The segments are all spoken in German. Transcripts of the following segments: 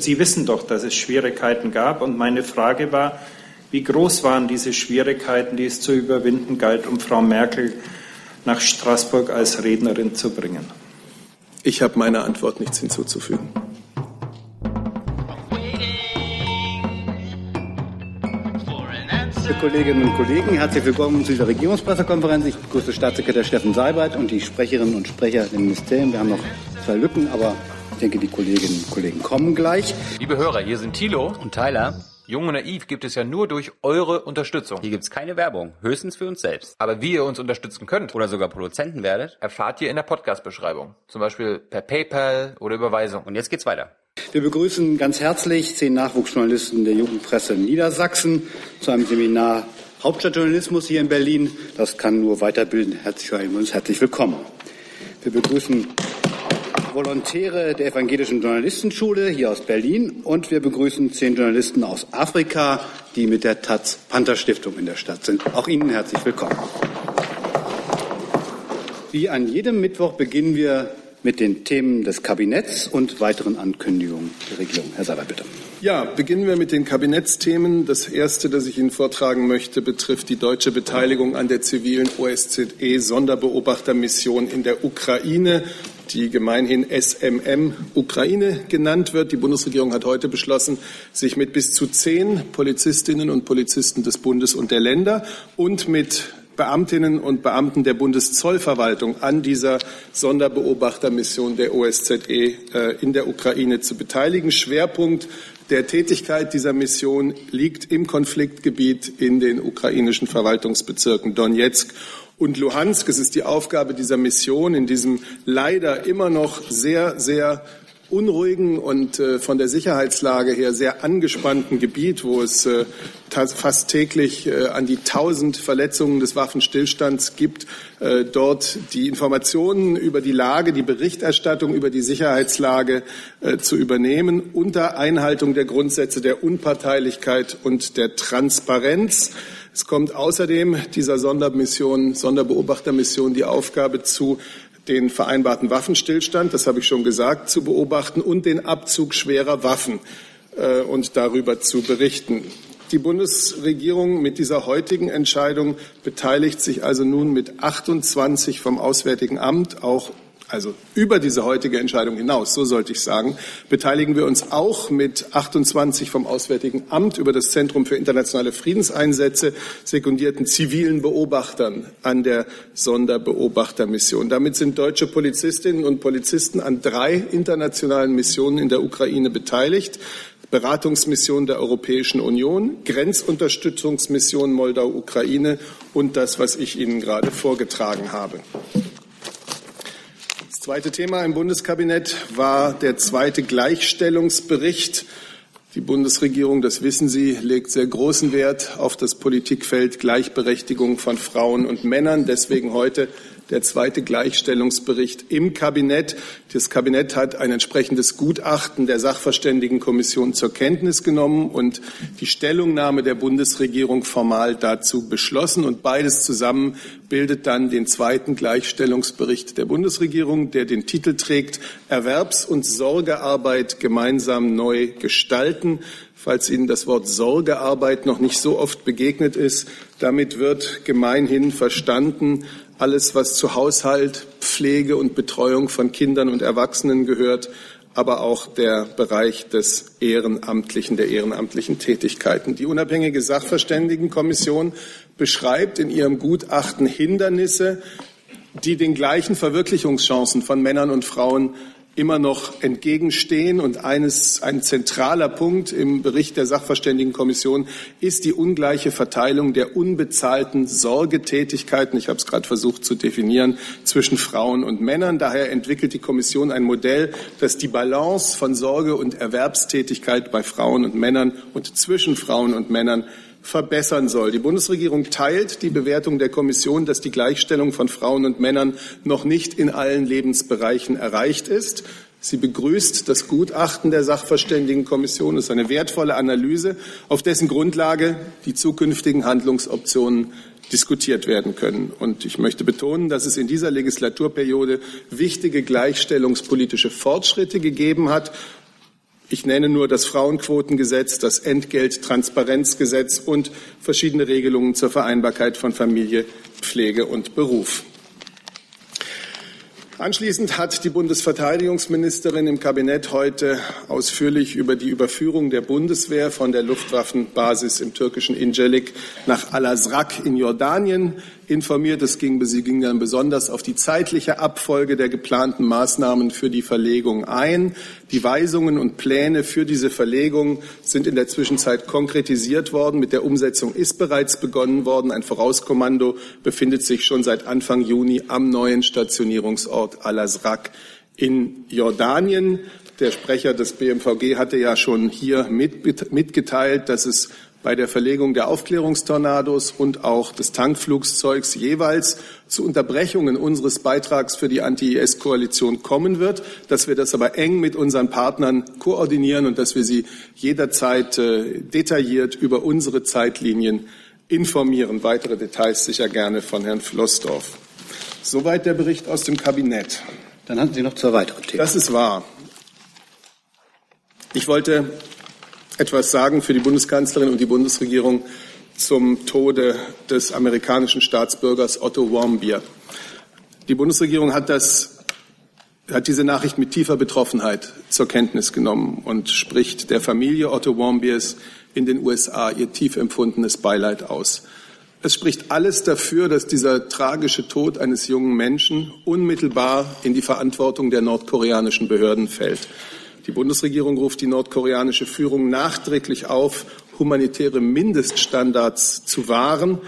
Sie wissen doch, dass es Schwierigkeiten gab. Und meine Frage war, wie groß waren diese Schwierigkeiten, die es zu überwinden galt, um Frau Merkel nach Straßburg als Rednerin zu bringen? Ich habe meiner Antwort nichts hinzuzufügen. Liebe Kolleginnen und Kollegen, herzlich willkommen zu dieser Regierungspressekonferenz. Ich begrüße Staatssekretär Steffen Seibert und die Sprecherinnen und Sprecher der Ministerien. Wir haben noch zwei Lücken, aber ich denke, die Kolleginnen und Kollegen kommen gleich. Liebe Hörer, hier sind Thilo und Tyler. Jung und naiv gibt es ja nur durch eure Unterstützung. Hier gibt es keine Werbung, höchstens für uns selbst. Aber wie ihr uns unterstützen könnt oder sogar Produzenten werdet, erfahrt ihr in der Podcast-Beschreibung. Zum Beispiel per PayPal oder Überweisung. Und jetzt geht's weiter. Wir begrüßen ganz herzlich zehn Nachwuchsjournalisten der Jugendpresse Niedersachsen zu einem Seminar Hauptstadtjournalismus hier in Berlin. Das kann nur weiterbilden. Herzlich herzlich willkommen. Wir begrüßen Volontäre der Evangelischen Journalistenschule hier aus Berlin und wir begrüßen zehn Journalisten aus Afrika, die mit der Taz Panther Stiftung in der Stadt sind. Auch Ihnen herzlich willkommen. Wie an jedem Mittwoch beginnen wir mit den Themen des Kabinetts und weiteren Ankündigungen der Regierung. Herr Saber, bitte. Ja, beginnen wir mit den Kabinettsthemen. Das erste, das ich Ihnen vortragen möchte, betrifft die deutsche Beteiligung an der zivilen OSZE-Sonderbeobachtermission in der Ukraine, die gemeinhin SMM Ukraine genannt wird. Die Bundesregierung hat heute beschlossen, sich mit bis zu zehn Polizistinnen und Polizisten des Bundes und der Länder und mit Beamtinnen und Beamten der Bundeszollverwaltung an dieser Sonderbeobachtermission der OSZE äh, in der Ukraine zu beteiligen. Schwerpunkt der Tätigkeit dieser Mission liegt im Konfliktgebiet in den ukrainischen Verwaltungsbezirken Donetsk und Luhansk. Es ist die Aufgabe dieser Mission in diesem leider immer noch sehr, sehr unruhigen und äh, von der Sicherheitslage her sehr angespannten Gebiet, wo es äh, fast täglich äh, an die tausend Verletzungen des Waffenstillstands gibt, äh, dort die Informationen über die Lage, die Berichterstattung über die Sicherheitslage äh, zu übernehmen, unter Einhaltung der Grundsätze der Unparteilichkeit und der Transparenz. Es kommt außerdem dieser Sondermission, Sonderbeobachtermission die Aufgabe zu, den vereinbarten Waffenstillstand, das habe ich schon gesagt, zu beobachten und den Abzug schwerer Waffen äh, und darüber zu berichten. Die Bundesregierung mit dieser heutigen Entscheidung beteiligt sich also nun mit 28 vom Auswärtigen Amt, auch also über diese heutige Entscheidung hinaus, so sollte ich sagen, beteiligen wir uns auch mit 28 vom Auswärtigen Amt über das Zentrum für internationale Friedenseinsätze sekundierten zivilen Beobachtern an der Sonderbeobachtermission. Damit sind deutsche Polizistinnen und Polizisten an drei internationalen Missionen in der Ukraine beteiligt. Beratungsmission der Europäischen Union, Grenzunterstützungsmission Moldau-Ukraine und das, was ich Ihnen gerade vorgetragen habe zweite Thema im Bundeskabinett war der zweite Gleichstellungsbericht. Die Bundesregierung, das wissen Sie, legt sehr großen Wert auf das Politikfeld Gleichberechtigung von Frauen und Männern. Deswegen heute der zweite Gleichstellungsbericht im Kabinett. Das Kabinett hat ein entsprechendes Gutachten der Sachverständigenkommission zur Kenntnis genommen und die Stellungnahme der Bundesregierung formal dazu beschlossen. Und beides zusammen bildet dann den zweiten Gleichstellungsbericht der Bundesregierung, der den Titel trägt Erwerbs- und Sorgearbeit gemeinsam neu gestalten falls Ihnen das Wort Sorgearbeit noch nicht so oft begegnet ist. Damit wird gemeinhin verstanden alles, was zu Haushalt, Pflege und Betreuung von Kindern und Erwachsenen gehört, aber auch der Bereich des Ehrenamtlichen, der ehrenamtlichen Tätigkeiten. Die unabhängige Sachverständigenkommission beschreibt in ihrem Gutachten Hindernisse, die den gleichen Verwirklichungschancen von Männern und Frauen immer noch entgegenstehen. Und eines, ein zentraler Punkt im Bericht der Sachverständigenkommission ist die ungleiche Verteilung der unbezahlten Sorgetätigkeiten. Ich habe es gerade versucht zu definieren zwischen Frauen und Männern. Daher entwickelt die Kommission ein Modell, das die Balance von Sorge und Erwerbstätigkeit bei Frauen und Männern und zwischen Frauen und Männern verbessern soll. Die Bundesregierung teilt die Bewertung der Kommission, dass die Gleichstellung von Frauen und Männern noch nicht in allen Lebensbereichen erreicht ist. Sie begrüßt das Gutachten der Sachverständigenkommission. Es ist eine wertvolle Analyse, auf dessen Grundlage die zukünftigen Handlungsoptionen diskutiert werden können. Und ich möchte betonen, dass es in dieser Legislaturperiode wichtige gleichstellungspolitische Fortschritte gegeben hat Ich nenne nur das Frauenquotengesetz, das Entgelttransparenzgesetz und verschiedene Regelungen zur Vereinbarkeit von Familie, Pflege und Beruf. Anschließend hat die Bundesverteidigungsministerin im Kabinett heute ausführlich über die Überführung der Bundeswehr von der Luftwaffenbasis im türkischen Incelik nach Al-Azraq in Jordanien informiert. Es ging, sie ging dann besonders auf die zeitliche Abfolge der geplanten Maßnahmen für die Verlegung ein. Die Weisungen und Pläne für diese Verlegung sind in der Zwischenzeit konkretisiert worden. Mit der Umsetzung ist bereits begonnen worden. Ein Vorauskommando befindet sich schon seit Anfang Juni am neuen Stationierungsort Al-Azraq in Jordanien. Der Sprecher des BMVG hatte ja schon hier mitgeteilt, dass es bei der Verlegung der Aufklärungstornados und auch des Tankflugzeugs jeweils zu Unterbrechungen unseres Beitrags für die Anti-IS-Koalition kommen wird, dass wir das aber eng mit unseren Partnern koordinieren und dass wir sie jederzeit äh, detailliert über unsere Zeitlinien informieren. Weitere Details sicher gerne von Herrn Flossdorf. Soweit der Bericht aus dem Kabinett. Dann hatten Sie noch zwei weitere Themen. Das ist wahr. Ich wollte etwas sagen für die Bundeskanzlerin und die Bundesregierung zum Tode des amerikanischen Staatsbürgers Otto Warmbier. Die Bundesregierung hat das hat diese Nachricht mit tiefer Betroffenheit zur Kenntnis genommen und spricht der Familie Otto Warmbiers in den USA ihr tief empfundenes Beileid aus. Es spricht alles dafür, dass dieser tragische Tod eines jungen Menschen unmittelbar in die Verantwortung der nordkoreanischen Behörden fällt. Die Bundesregierung ruft die nordkoreanische Führung nachträglich auf, humanitäre Mindeststandards zu wahren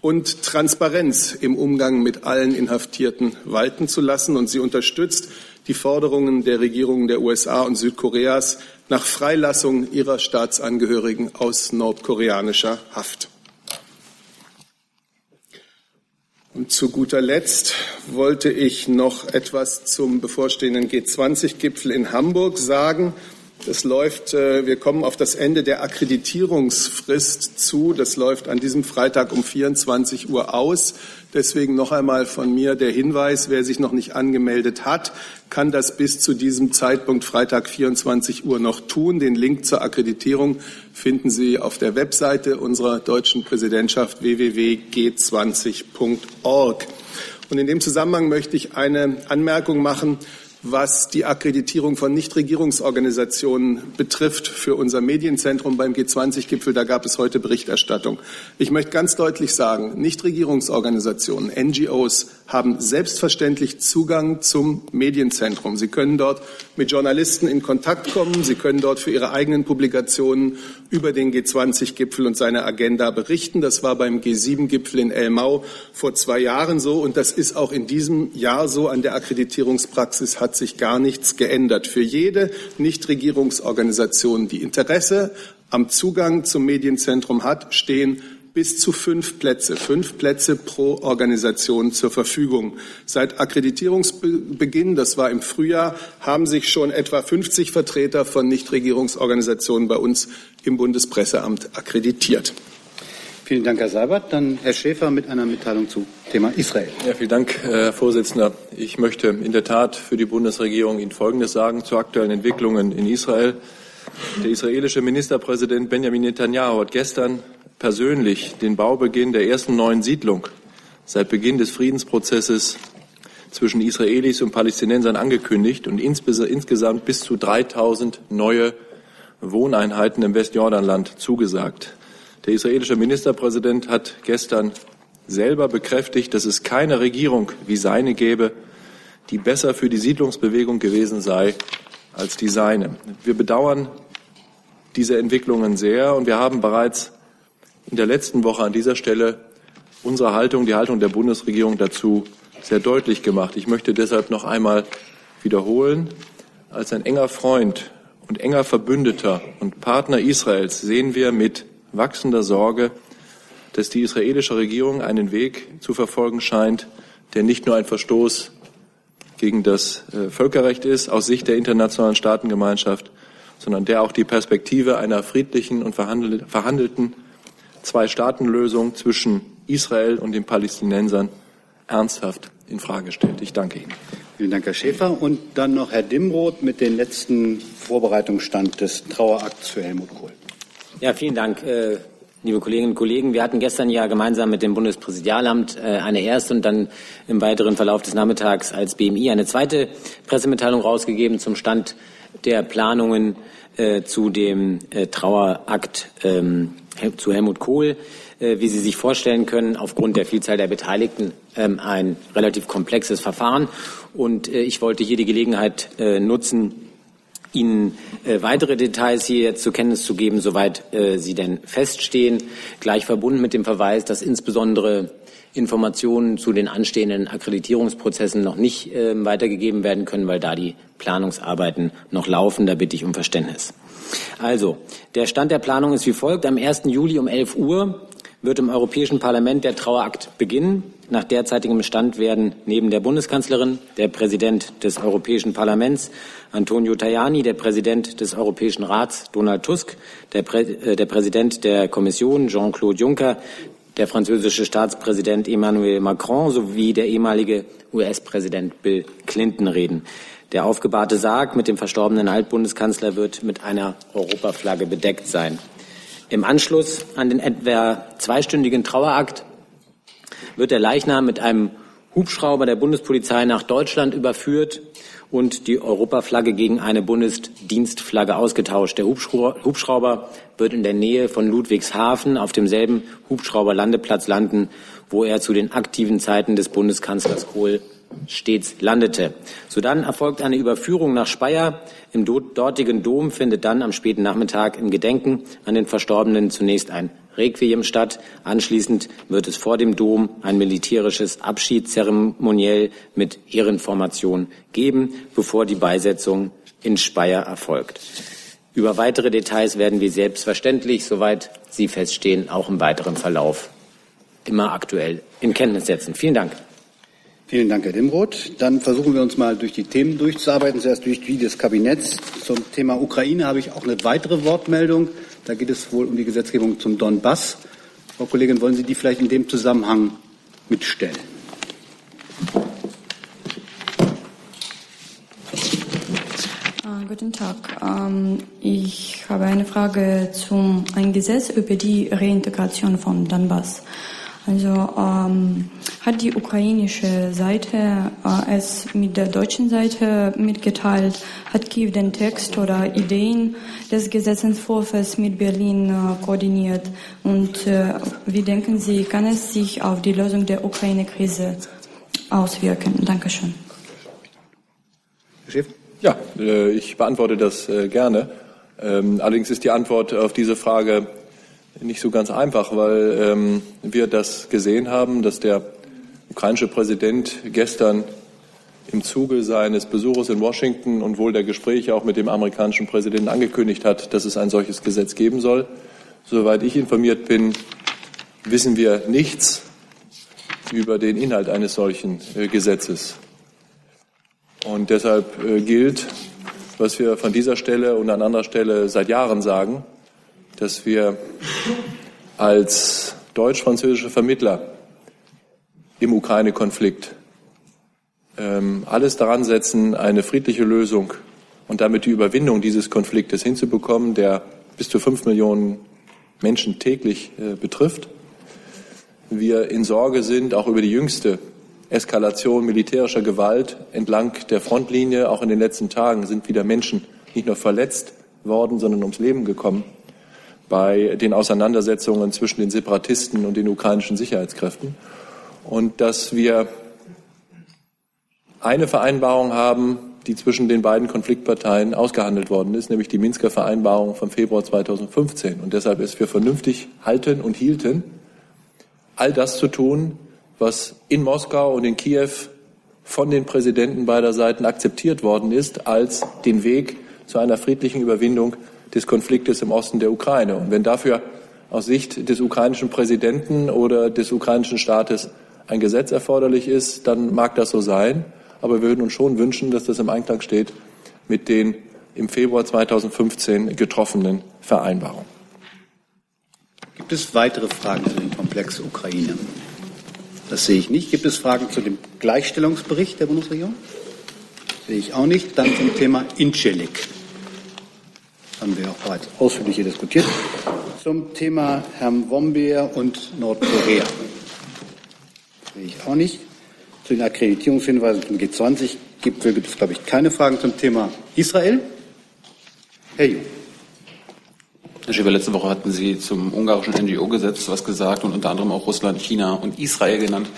und Transparenz im Umgang mit allen Inhaftierten walten zu lassen. Und sie unterstützt die Forderungen der Regierungen der USA und Südkoreas nach Freilassung ihrer Staatsangehörigen aus nordkoreanischer Haft. Und zu guter Letzt wollte ich noch etwas zum bevorstehenden G20-Gipfel in Hamburg sagen. Das läuft, äh, wir kommen auf das Ende der Akkreditierungsfrist zu. Das läuft an diesem Freitag um 24 Uhr aus. Deswegen noch einmal von mir der Hinweis, wer sich noch nicht angemeldet hat, kann das bis zu diesem Zeitpunkt Freitag 24 Uhr noch tun. Den Link zur Akkreditierung finden Sie auf der Webseite unserer deutschen Präsidentschaft www.g20.org. Und in dem Zusammenhang möchte ich eine Anmerkung machen was die Akkreditierung von Nichtregierungsorganisationen betrifft für unser Medienzentrum beim G20-Gipfel. Da gab es heute Berichterstattung. Ich möchte ganz deutlich sagen, Nichtregierungsorganisationen, NGOs haben selbstverständlich Zugang zum Medienzentrum. Sie können dort mit Journalisten in Kontakt kommen. Sie können dort für ihre eigenen Publikationen über den G20-Gipfel und seine Agenda berichten. Das war beim G7-Gipfel in Elmau vor zwei Jahren so und das ist auch in diesem Jahr so. An der Akkreditierungspraxis hat sich gar nichts geändert. Für jede Nichtregierungsorganisation, die Interesse am Zugang zum Medienzentrum hat, stehen bis zu fünf Plätze, fünf Plätze pro Organisation zur Verfügung. Seit Akkreditierungsbeginn, das war im Frühjahr, haben sich schon etwa 50 Vertreter von Nichtregierungsorganisationen bei uns im Bundespresseamt akkreditiert. Vielen Dank, Herr Seibert. Dann Herr Schäfer mit einer Mitteilung zu Thema Israel. Ja, vielen Dank, Herr Vorsitzender. Ich möchte in der Tat für die Bundesregierung Ihnen Folgendes sagen zu aktuellen Entwicklungen in Israel. Der israelische Ministerpräsident Benjamin Netanyahu hat gestern persönlich den Baubeginn der ersten neuen Siedlung seit Beginn des Friedensprozesses zwischen Israelis und Palästinensern angekündigt und insgesamt bis zu 3000 neue Wohneinheiten im Westjordanland zugesagt. Der israelische Ministerpräsident hat gestern selber bekräftigt, dass es keine Regierung wie seine gäbe, die besser für die Siedlungsbewegung gewesen sei als die seine. Wir bedauern diese Entwicklungen sehr und wir haben bereits in der letzten Woche an dieser Stelle unsere Haltung, die Haltung der Bundesregierung dazu sehr deutlich gemacht. Ich möchte deshalb noch einmal wiederholen, als ein enger Freund und enger Verbündeter und Partner Israels sehen wir mit wachsender Sorge, dass die israelische Regierung einen Weg zu verfolgen scheint, der nicht nur ein Verstoß gegen das äh, Völkerrecht ist aus Sicht der internationalen Staatengemeinschaft, sondern der auch die Perspektive einer friedlichen und verhandelten Zwei-Staaten-Lösung zwischen Israel und den Palästinensern ernsthaft in Frage stellt. Ich danke Ihnen. Vielen Dank, Herr Schäfer. Und dann noch Herr Dimroth mit dem letzten Vorbereitungsstand des Trauerakts für Helmut Kohl. Ja, vielen Dank. Liebe Kolleginnen und Kollegen, wir hatten gestern ja gemeinsam mit dem Bundespräsidialamt äh, eine erste und dann im weiteren Verlauf des Nachmittags als BMI eine zweite Pressemitteilung rausgegeben zum Stand der Planungen äh, zu dem äh, Trauerakt ähm, zu Helmut Kohl. Wie Sie sich vorstellen können, aufgrund der Vielzahl der Beteiligten ähm, ein relativ komplexes Verfahren. Und ich wollte hier die Gelegenheit nutzen, Ihnen weitere Details hier zur Kenntnis zu geben, soweit sie denn feststehen, gleich verbunden mit dem Verweis, dass insbesondere Informationen zu den anstehenden Akkreditierungsprozessen noch nicht ähm, weitergegeben werden können, weil da die Planungsarbeiten noch laufen. Da bitte ich um Verständnis. Also, der Stand der Planung ist wie folgt. Am 1. Juli um 11 Uhr wird im Europäischen Parlament der Trauerakt beginnen. Nach derzeitigem Stand werden neben der Bundeskanzlerin der Präsident des Europäischen Parlaments Antonio Tajani, der Präsident des Europäischen Rats Donald Tusk, der, Prä äh, der Präsident der Kommission Jean-Claude Juncker, der französische Staatspräsident Emmanuel Macron sowie der ehemalige US-Präsident Bill Clinton reden. Der aufgebahrte Sarg mit dem verstorbenen Altbundeskanzler wird mit einer Europaflagge bedeckt sein. Im Anschluss an den etwa zweistündigen Trauerakt wird der Leichnam mit einem Hubschrauber der Bundespolizei nach Deutschland überführt und die Europaflagge gegen eine Bundesdienstflagge ausgetauscht. Der Hubschrauber wird in der Nähe von Ludwigshafen auf demselben Hubschrauberlandeplatz landen, wo er zu den aktiven Zeiten des Bundeskanzlers Kohl stets landete. Sodann erfolgt eine Überführung nach Speyer. Im dortigen Dom findet dann am späten Nachmittag im Gedenken an den Verstorbenen zunächst ein Requiem statt. Anschließend wird es vor dem Dom ein militärisches Abschiedszeremoniell mit Ehrenformation geben, bevor die Beisetzung in Speyer erfolgt. Über weitere Details werden wir selbstverständlich, soweit sie feststehen, auch im weiteren Verlauf immer aktuell in Kenntnis setzen. Vielen Dank. Vielen Dank, Herr Dimroth. Dann versuchen wir uns mal durch die Themen durchzuarbeiten. Zuerst durch die des Kabinetts. Zum Thema Ukraine habe ich auch eine weitere Wortmeldung. Da geht es wohl um die Gesetzgebung zum Donbass. Frau Kollegin, wollen Sie die vielleicht in dem Zusammenhang mitstellen? Uh, guten Tag. Um, ich habe eine Frage zum ein Gesetz über die Reintegration von Donbass. Also ähm, hat die ukrainische Seite äh, es mit der deutschen Seite mitgeteilt? Hat Kiew den Text oder Ideen des Gesetzentwurfs mit Berlin äh, koordiniert? Und äh, wie denken Sie, kann es sich auf die Lösung der Ukraine-Krise auswirken? Dankeschön. Ja, äh, ich beantworte das äh, gerne. Ähm, allerdings ist die Antwort auf diese Frage nicht so ganz einfach, weil ähm, wir das gesehen haben, dass der ukrainische Präsident gestern im Zuge seines Besuches in Washington und wohl der Gespräche auch mit dem amerikanischen Präsidenten angekündigt hat, dass es ein solches Gesetz geben soll. Soweit ich informiert bin, wissen wir nichts über den Inhalt eines solchen äh, Gesetzes. Und deshalb äh, gilt, was wir von dieser Stelle und an anderer Stelle seit Jahren sagen, dass wir als deutsch-französische Vermittler im Ukraine-Konflikt ähm, alles daran setzen, eine friedliche Lösung und damit die Überwindung dieses Konfliktes hinzubekommen, der bis zu fünf Millionen Menschen täglich äh, betrifft. Wir in Sorge sind auch über die jüngste Eskalation militärischer Gewalt entlang der Frontlinie. Auch in den letzten Tagen sind wieder Menschen nicht nur verletzt worden, sondern ums Leben gekommen bei den Auseinandersetzungen zwischen den Separatisten und den ukrainischen Sicherheitskräften. Und dass wir eine Vereinbarung haben, die zwischen den beiden Konfliktparteien ausgehandelt worden ist, nämlich die Minsker Vereinbarung vom Februar 2015. Und deshalb ist wir vernünftig halten und hielten, all das zu tun, was in Moskau und in Kiew von den Präsidenten beider Seiten akzeptiert worden ist, als den Weg zu einer friedlichen Überwindung des Konfliktes im Osten der Ukraine. Und wenn dafür aus Sicht des ukrainischen Präsidenten oder des ukrainischen Staates ein Gesetz erforderlich ist, dann mag das so sein. Aber wir würden uns schon wünschen, dass das im Einklang steht mit den im Februar 2015 getroffenen Vereinbarungen. Gibt es weitere Fragen zu dem Komplex Ukraine? Das sehe ich nicht. Gibt es Fragen zu dem Gleichstellungsbericht der Bundesregierung? Sehe ich auch nicht. Dann zum Thema Incelik. Haben wir auch bereits ausführlich hier diskutiert. Zum Thema Herrn Wombeer und Nordkorea. Sehe ich auch nicht. Zu den Akkreditierungshinweisen zum G20-Gipfel gibt es, glaube ich, keine Fragen zum Thema Israel. Herr Jung. Herr Schäfer, letzte Woche hatten Sie zum ungarischen NGO-Gesetz was gesagt und unter anderem auch Russland, China und Israel genannt.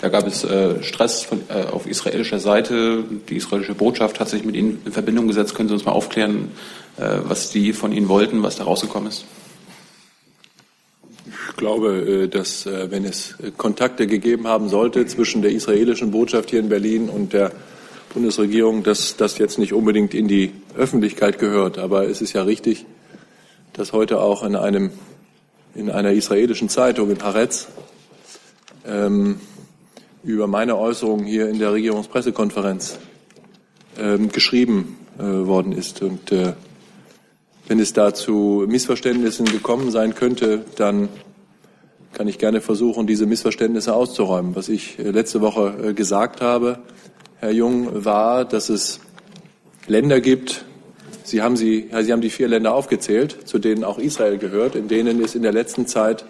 Da gab es äh, Stress von, äh, auf israelischer Seite. Die israelische Botschaft hat sich mit Ihnen in Verbindung gesetzt. Können Sie uns mal aufklären, äh, was die von Ihnen wollten, was da rausgekommen ist? Ich glaube, äh, dass äh, wenn es Kontakte gegeben haben sollte zwischen der israelischen Botschaft hier in Berlin und der Bundesregierung, dass das jetzt nicht unbedingt in die Öffentlichkeit gehört. Aber es ist ja richtig, dass heute auch in einem in einer israelischen Zeitung in Haaretz ähm, über meine Äußerungen hier in der Regierungspressekonferenz ähm, geschrieben äh, worden ist. Und äh, wenn es da zu Missverständnissen gekommen sein könnte, dann kann ich gerne versuchen, diese Missverständnisse auszuräumen. Was ich äh, letzte Woche äh, gesagt habe, Herr Jung, war, dass es Länder gibt, Sie haben, sie, Sie haben die vier Länder aufgezählt, zu denen auch Israel gehört, in denen es in der letzten Zeit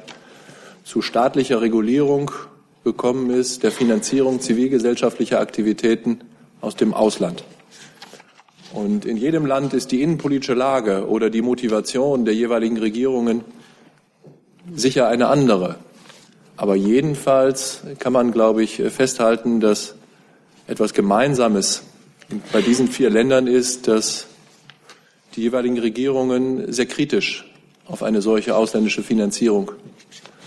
zu staatlicher Regulierung gekommen ist, der Finanzierung zivilgesellschaftlicher Aktivitäten aus dem Ausland. Und in jedem Land ist die innenpolitische Lage oder die Motivation der jeweiligen Regierungen sicher eine andere. Aber jedenfalls kann man, glaube ich, festhalten, dass etwas Gemeinsames bei diesen vier Ländern ist, dass die jeweiligen Regierungen sehr kritisch auf eine solche ausländische Finanzierung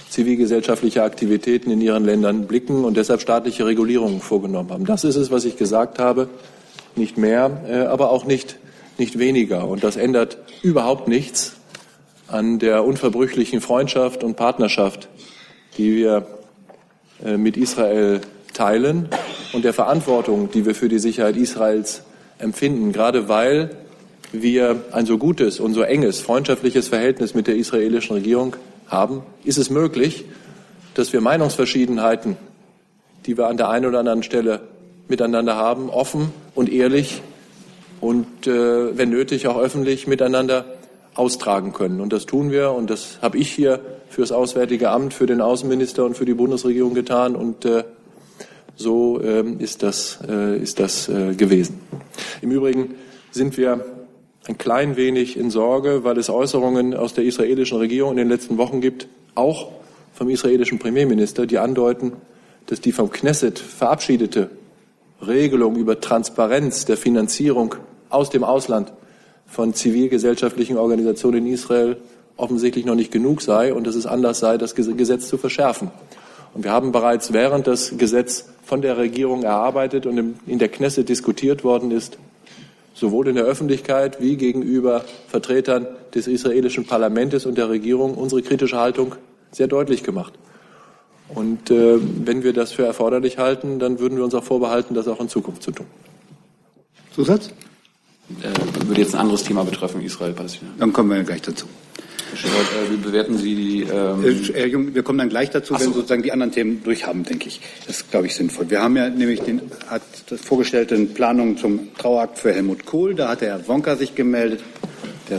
zivilgesellschaftlicher Aktivitäten in ihren Ländern blicken und deshalb staatliche Regulierungen vorgenommen haben. Das ist es, was ich gesagt habe, nicht mehr, äh, aber auch nicht, nicht weniger. Und das ändert überhaupt nichts an der unverbrüchlichen Freundschaft und Partnerschaft, die wir äh, mit Israel teilen und der Verantwortung, die wir für die Sicherheit Israels empfinden, gerade weil wir ein so gutes und so enges freundschaftliches Verhältnis mit der israelischen Regierung haben, ist es möglich, dass wir Meinungsverschiedenheiten, die wir an der einen oder anderen Stelle miteinander haben, offen und ehrlich und äh, wenn nötig auch öffentlich miteinander austragen können. Und das tun wir und das habe ich hier für das Auswärtige Amt, für den Außenminister und für die Bundesregierung getan und äh, so äh, ist das, äh, ist das äh, gewesen. Im Übrigen sind wir ein klein wenig in Sorge, weil es Äußerungen aus der israelischen Regierung in den letzten Wochen gibt, auch vom israelischen Premierminister, die andeuten, dass die vom Knesset verabschiedete Regelung über Transparenz der Finanzierung aus dem Ausland von zivilgesellschaftlichen Organisationen in Israel offensichtlich noch nicht genug sei und dass es Anlass sei, das Gesetz zu verschärfen. Und wir haben bereits, während das Gesetz von der Regierung erarbeitet und in der Knesset diskutiert worden ist, sowohl in der Öffentlichkeit wie gegenüber Vertretern des israelischen Parlaments und der Regierung unsere kritische Haltung sehr deutlich gemacht. Und äh, wenn wir das für erforderlich halten, dann würden wir uns auch vorbehalten, das auch in Zukunft zu tun. Zusatz? Äh, würde jetzt ein anderes Thema betreffen, Israel-Palästina. Dann kommen wir gleich dazu. Äh, wie bewerten Sie die? Ähm Herr Jung, wir kommen dann gleich dazu, wenn so. sozusagen die anderen Themen durchhaben, denke ich. Das ist, glaube ich, sinnvoll. Wir haben ja nämlich den hat das vorgestellte Planung zum Trauerakt für Helmut Kohl. Da hat der Herr Wonka sich gemeldet. Der,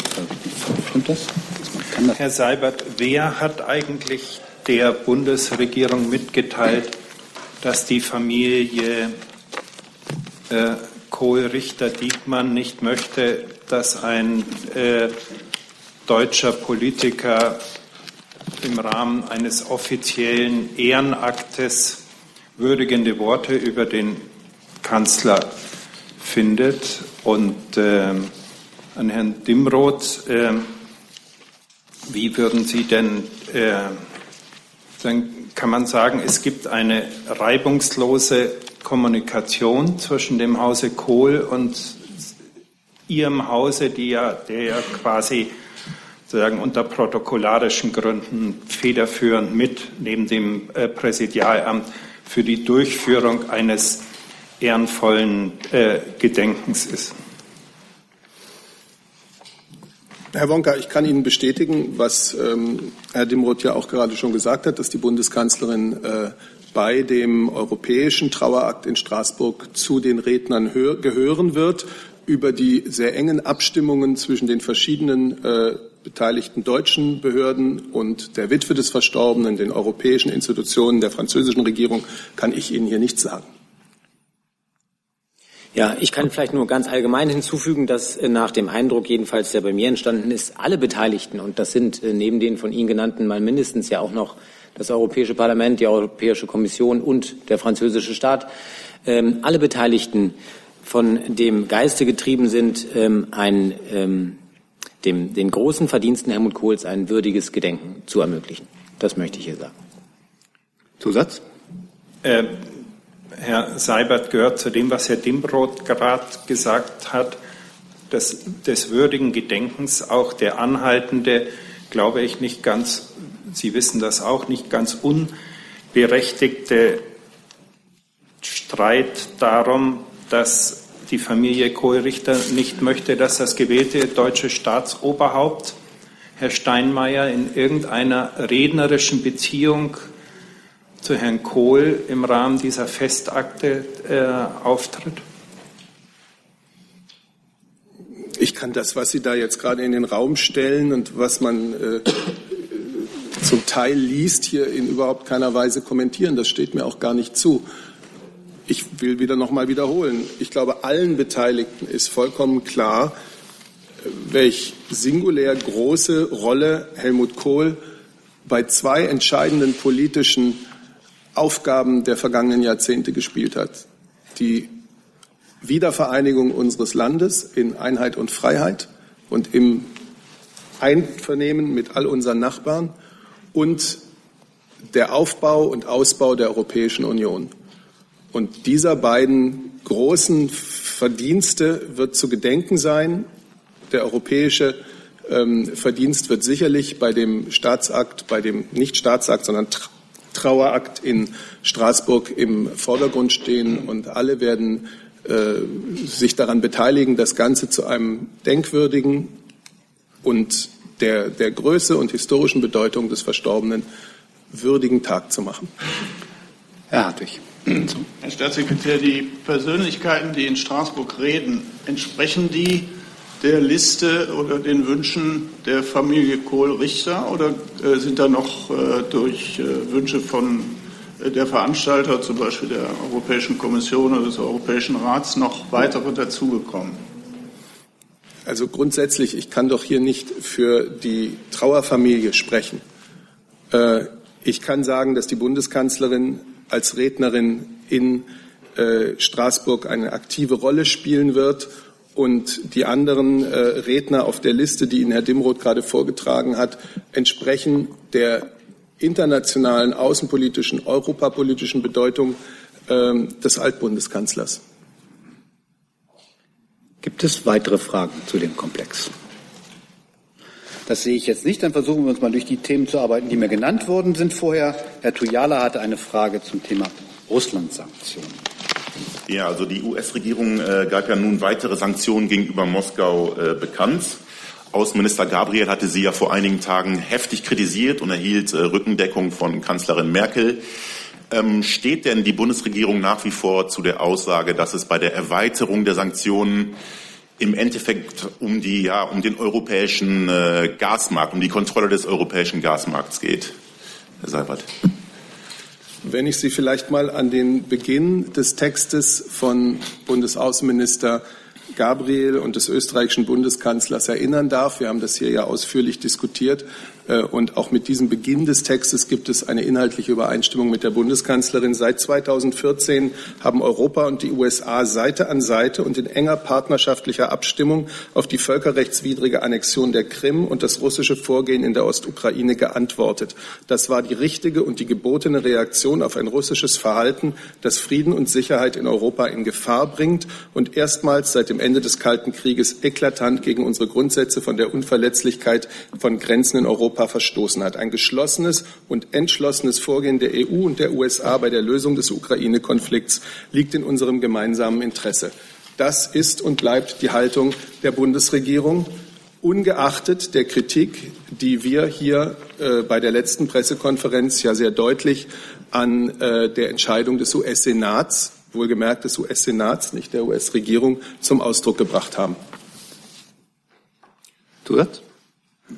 stimmt das? das? Herr Seibert, wer hat eigentlich der Bundesregierung mitgeteilt, dass die Familie äh, Kohl-Richter-Diekmann nicht möchte, dass ein äh, deutscher Politiker im Rahmen eines offiziellen Ehrenaktes würdigende Worte über den Kanzler findet. Und äh, an Herrn Dimroth, äh, wie würden Sie denn, äh, dann kann man sagen, es gibt eine reibungslose Kommunikation zwischen dem Hause Kohl und Ihrem Hause, die ja, der ja quasi sozusagen unter protokollarischen Gründen federführend mit neben dem äh, Präsidialamt für die Durchführung eines ehrenvollen äh, Gedenkens ist. Herr Wonka, ich kann Ihnen bestätigen, was ähm, Herr Dimroth ja auch gerade schon gesagt hat, dass die Bundeskanzlerin äh, bei dem europäischen Trauerakt in Straßburg zu den Rednern gehören wird über die sehr engen Abstimmungen zwischen den verschiedenen äh, beteiligten deutschen Behörden und der Witwe des Verstorbenen, den europäischen Institutionen der französischen Regierung, kann ich Ihnen hier nichts sagen. Ja, ich kann vielleicht nur ganz allgemein hinzufügen, dass äh, nach dem Eindruck jedenfalls, der bei mir entstanden ist, alle Beteiligten, und das sind äh, neben den von Ihnen genannten mal mindestens ja auch noch das Europäische Parlament, die Europäische Kommission und der französische Staat, ähm, alle Beteiligten von dem Geiste getrieben sind, ähm, ein, ähm, dem, den großen Verdiensten Helmut Kohls ein würdiges Gedenken zu ermöglichen. Das möchte ich hier sagen. Zusatz? Äh, Herr Seibert gehört zu dem, was Herr Dimbrot gerade gesagt hat, des, des würdigen Gedenkens, auch der anhaltende, glaube ich, nicht ganz, Sie wissen das auch, nicht ganz unberechtigte Streit darum, dass die Familie Kohlrichter nicht möchte, dass das gewählte deutsche Staatsoberhaupt, Herr Steinmeier, in irgendeiner rednerischen Beziehung zu Herrn Kohl im Rahmen dieser Festakte äh, auftritt? Ich kann das, was Sie da jetzt gerade in den Raum stellen und was man äh, zum Teil liest, hier in überhaupt keiner Weise kommentieren. Das steht mir auch gar nicht zu. Ich will wieder noch mal wiederholen. Ich glaube, allen Beteiligten ist vollkommen klar, welch singulär große Rolle Helmut Kohl bei zwei entscheidenden politischen Aufgaben der vergangenen Jahrzehnte gespielt hat. Die Wiedervereinigung unseres Landes in Einheit und Freiheit und im Einvernehmen mit all unseren Nachbarn und der Aufbau und Ausbau der Europäischen Union. Und dieser beiden großen Verdienste wird zu gedenken sein. Der europäische ähm, Verdienst wird sicherlich bei dem Staatsakt, bei dem nicht Staatsakt, sondern Trauerakt in Straßburg im Vordergrund stehen und alle werden äh, sich daran beteiligen, das Ganze zu einem denkwürdigen und der, der Größe und historischen Bedeutung des Verstorbenen würdigen Tag zu machen. Herr Hartwig. Herr Staatssekretär, die Persönlichkeiten, die in Straßburg reden, entsprechen die der Liste oder den Wünschen der Familie Kohl-Richter oder äh, sind da noch äh, durch äh, Wünsche von der Veranstalter, zum Beispiel der Europäischen Kommission oder des Europäischen Rats, noch weitere dazugekommen? Also grundsätzlich, ich kann doch hier nicht für die Trauerfamilie sprechen. Ich kann sagen, dass die Bundeskanzlerin als Rednerin in äh, Straßburg eine aktive Rolle spielen wird und die anderen äh, Redner auf der Liste, die Ihnen Herr Dimroth gerade vorgetragen hat, entsprechen der internationalen außenpolitischen, europapolitischen Bedeutung äh, des Altbundeskanzlers. Gibt es weitere Fragen zu dem Komplex? Das sehe ich jetzt nicht. Dann versuchen wir uns mal durch die Themen zu arbeiten, die mir genannt worden sind vorher. Herr Tujala hatte eine Frage zum Thema Russland-Sanktionen. Ja, also die US-Regierung äh, gab ja nun weitere Sanktionen gegenüber Moskau äh, bekannt. Außenminister Gabriel hatte sie ja vor einigen Tagen heftig kritisiert und erhielt äh, Rückendeckung von Kanzlerin Merkel. Ähm, steht denn die Bundesregierung nach wie vor zu der Aussage, dass es bei der Erweiterung der Sanktionen im Endeffekt um die ja um den europäischen äh, Gasmarkt, um die Kontrolle des europäischen Gasmarkts geht? Herr Seibert. Wenn ich Sie vielleicht mal an den Beginn des Textes von Bundesaußenminister Gabriel und des österreichischen Bundeskanzlers erinnern darf. Wir haben das hier ja ausführlich diskutiert. Äh, und auch mit diesem Beginn des Textes gibt es eine inhaltliche Übereinstimmung mit der Bundeskanzlerin. Seit 2014 haben Europa und die USA Seite an Seite und in enger partnerschaftlicher Abstimmung auf die völkerrechtswidrige Annexion der Krim und das russische Vorgehen in der Ostukraine geantwortet. Das war die richtige und die gebotene Reaktion auf ein russisches Verhalten, das Frieden und Sicherheit in Europa in Gefahr bringt und erstmals seit dem Ende des Kalten Krieges eklatant gegen unsere Grundsätze von der Unverletzlichkeit von Grenzen in Europa Europa verstoßen hat. Ein geschlossenes und entschlossenes Vorgehen der EU und der USA bei der Lösung des Ukraine-Konflikts liegt in unserem gemeinsamen Interesse. Das ist und bleibt die Haltung der Bundesregierung, ungeachtet der Kritik, die wir hier äh, bei der letzten Pressekonferenz ja sehr deutlich an äh, der Entscheidung des US-Senats, wohlgemerkt des US-Senats, nicht der US-Regierung, zum Ausdruck gebracht haben. Zusatz?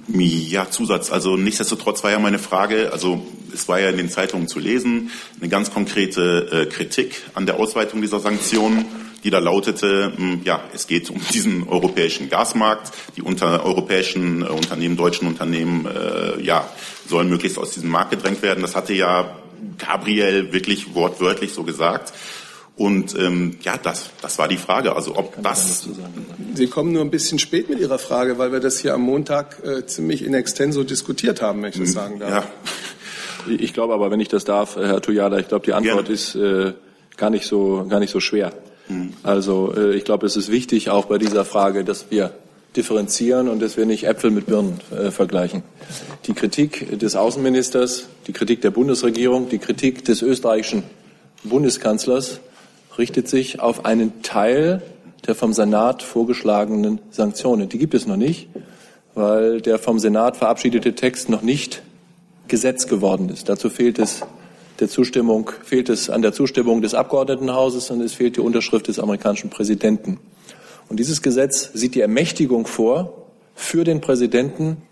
Ja, Zusatz. Also nichtsdestotrotz war ja meine Frage, also es war ja in den Zeitungen zu lesen, eine ganz konkrete äh, Kritik an der Ausweitung dieser Sanktionen, die da lautete, mh, hm, ja, es geht um diesen europäischen Gasmarkt, die unter europäischen äh, Unternehmen, deutschen Unternehmen, äh, ja, sollen möglichst aus diesem Markt gedrängt werden. Das hatte ja Gabriel wirklich wortwörtlich so gesagt. Und ähm, ja, das, das war die Frage. Also ob das. Sie kommen nur ein bisschen spät mit Ihrer Frage, weil wir das hier am Montag äh, ziemlich in extenso diskutiert haben, wenn ich das hm, sagen darf. Ja. Ich glaube aber, wenn ich das darf, Herr Tuyala, ich glaube, die Antwort Gerne. ist äh, gar nicht so gar nicht so schwer. Mhm. Also äh, ich glaube, es ist wichtig auch bei dieser Frage, dass wir differenzieren und dass wir nicht Äpfel mit Birnen äh, vergleichen. Die Kritik des Außenministers, die Kritik der Bundesregierung, die Kritik des österreichischen Bundeskanzlers richtet sich auf einen Teil der vom Senat vorgeschlagenen Sanktionen. Die gibt es noch nicht, weil der vom Senat verabschiedete Text noch nicht Gesetz geworden ist. Dazu fehlt es der Zustimmung, fehlt es an der Zustimmung des Abgeordnetenhauses und es fehlt die Unterschrift des amerikanischen Präsidenten. Und dieses Gesetz sieht die Ermächtigung vor, für den Präsidenten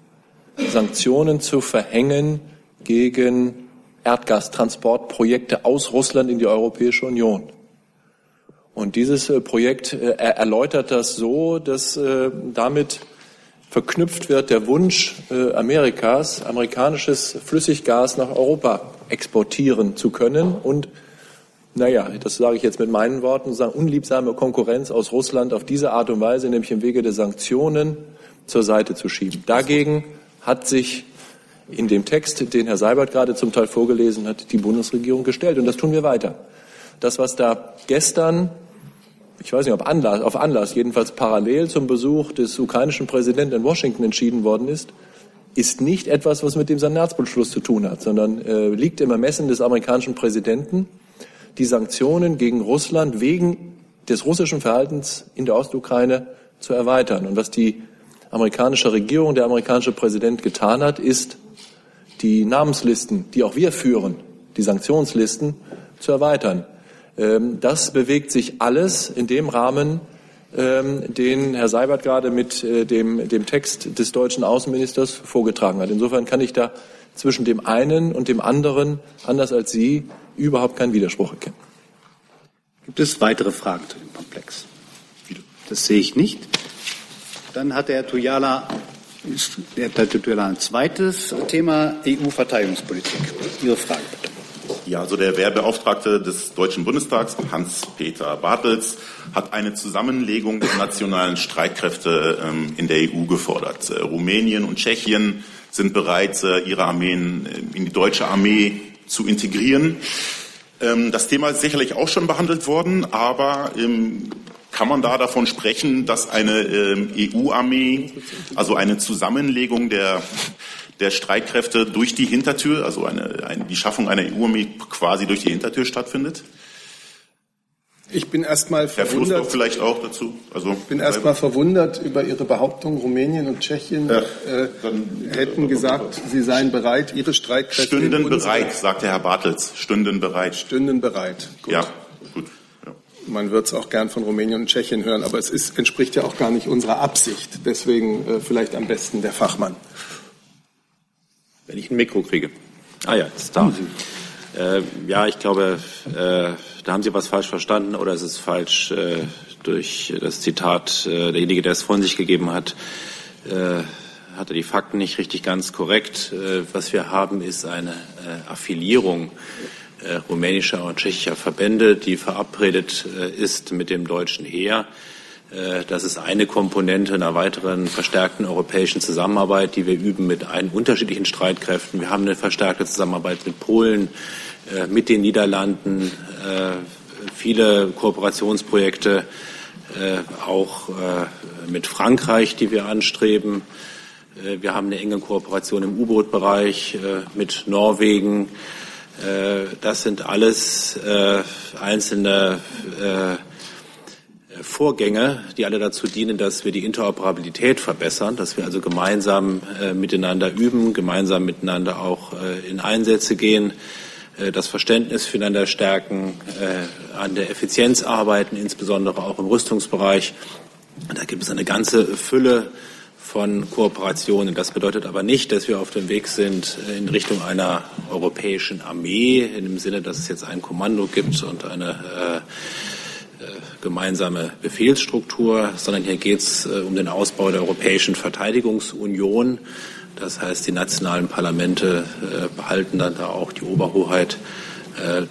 Sanktionen zu verhängen gegen Erdgastransportprojekte aus Russland in die Europäische Union. Und dieses äh, Projekt äh, erläutert das so, dass äh, damit verknüpft wird der Wunsch Amerikas, amerikanisches Flüssiggas nach Europa exportieren zu können und naja, das sage ich jetzt mit meinen Worten, sagen, unliebsame Konkurrenz aus Russland auf diese Art und Weise, nämlich im Wege der Sanktionen, zur Seite zu schieben. Dagegen hat sich in dem Text, den Herr Seibert gerade zum Teil vorgelesen hat, die Bundesregierung gestellt. Und das tun wir weiter. Das, was da gestern, ich weiß nicht, ob Anlass, auf Anlass, jedenfalls parallel zum Besuch des ukrainischen Präsidenten in Washington entschieden worden ist, ist nicht etwas, was mit dem Senatsbeschluss zu tun hat, sondern äh, liegt im Ermessen des amerikanischen Präsidenten die Sanktionen gegen Russland wegen des russischen Verhaltens in der Ostukraine zu erweitern. Und was die amerikanische Regierung, der amerikanische Präsident getan hat, ist, die Namenslisten, die auch wir führen, die Sanktionslisten zu erweitern. Ähm, das bewegt sich alles in dem Rahmen, ähm, den Herr Seibert gerade mit äh, dem, dem Text des deutschen Außenministers vorgetragen hat. Insofern kann ich da zwischen dem einen und dem anderen, anders als Sie, überhaupt keinen Widerspruch erkennen. Gibt es weitere Fragen zu dem Komplex? Das sehe ich nicht. Dann hat der Herr Tuyala, der Herr Tuyala ein zweites Thema EU-Verteidigungspolitik. Ihre Frage bitte. Ja, also der Wehrbeauftragte des Deutschen Bundestags, Hans-Peter Bartels, hat eine Zusammenlegung der nationalen Streitkräfte ähm, in der EU gefordert. Äh, Rumänien und Tschechien sind bereit, äh, ihre Armeen äh, in die deutsche Armee zu integrieren. Ähm, das Thema ist sicherlich auch schon behandelt worden, aber ähm, kann man da davon sprechen, dass eine EU-Armee, also eine Zusammenlegung der, der Streitkräfte durch die Hintertür, also eine, eine, die Schaffung einer EU-Armee quasi durch die Hintertür stattfindet? Ich bin erstmal verwundert. Herr vielleicht auch dazu. Also bin erstmal verwundert über Ihre Behauptung, Rumänien und Tschechien ja, äh, hätten gesagt, sie seien bereit, ihre Streitkräfte. Stünden bereit, sagte Herr Bartels. Stünden bereit. Stünden bereit. Gut. Ja, gut. Ja. Man wird es auch gern von Rumänien und Tschechien hören, aber es ist, entspricht ja auch gar nicht unserer Absicht. Deswegen äh, vielleicht am besten der Fachmann. Wenn ich ein Mikro kriege. Ah ja, ist da. Äh, ja, ich glaube, äh, da haben Sie was falsch verstanden oder es ist falsch äh, durch das Zitat. Äh, derjenige, der es von sich gegeben hat, äh, hatte die Fakten nicht richtig ganz korrekt. Äh, was wir haben, ist eine Affilierung rumänischer und tschechischer Verbände, die verabredet ist mit dem deutschen Heer. Äh, das ist eine Komponente einer weiteren verstärkten europäischen Zusammenarbeit, die wir üben mit allen unterschiedlichen Streitkräften. Wir haben eine verstärkte Zusammenarbeit mit Polen, äh, mit den Niederlanden, äh, viele Kooperationsprojekte auch mit Frankreich, die wir anstreben. Wir haben eine enge Kooperation im U-Boot-Bereich mit Norwegen. Das sind alles einzelne Vorgänge, die alle dazu dienen, dass wir die Interoperabilität verbessern, dass wir also gemeinsam äh, miteinander üben, gemeinsam miteinander auch äh, in Einsätze gehen. äh, das Verständnis füreinander stärken, äh, an der Effizienz arbeiten, insbesondere auch im Rüstungsbereich. Da gibt es eine ganze Fülle von Kooperationen. Das bedeutet aber nicht, dass wir auf dem Weg sind äh, in Richtung einer europäischen Armee, in dem Sinne, dass es jetzt ein Kommando gibt und eine äh, gemeinsame Befehlsstruktur, sondern hier geht es äh, um den Ausbau der Europäischen Verteidigungsunion. Das heißt, die nationalen Parlamente äh, behalten dann da auch die Oberhoheit äh,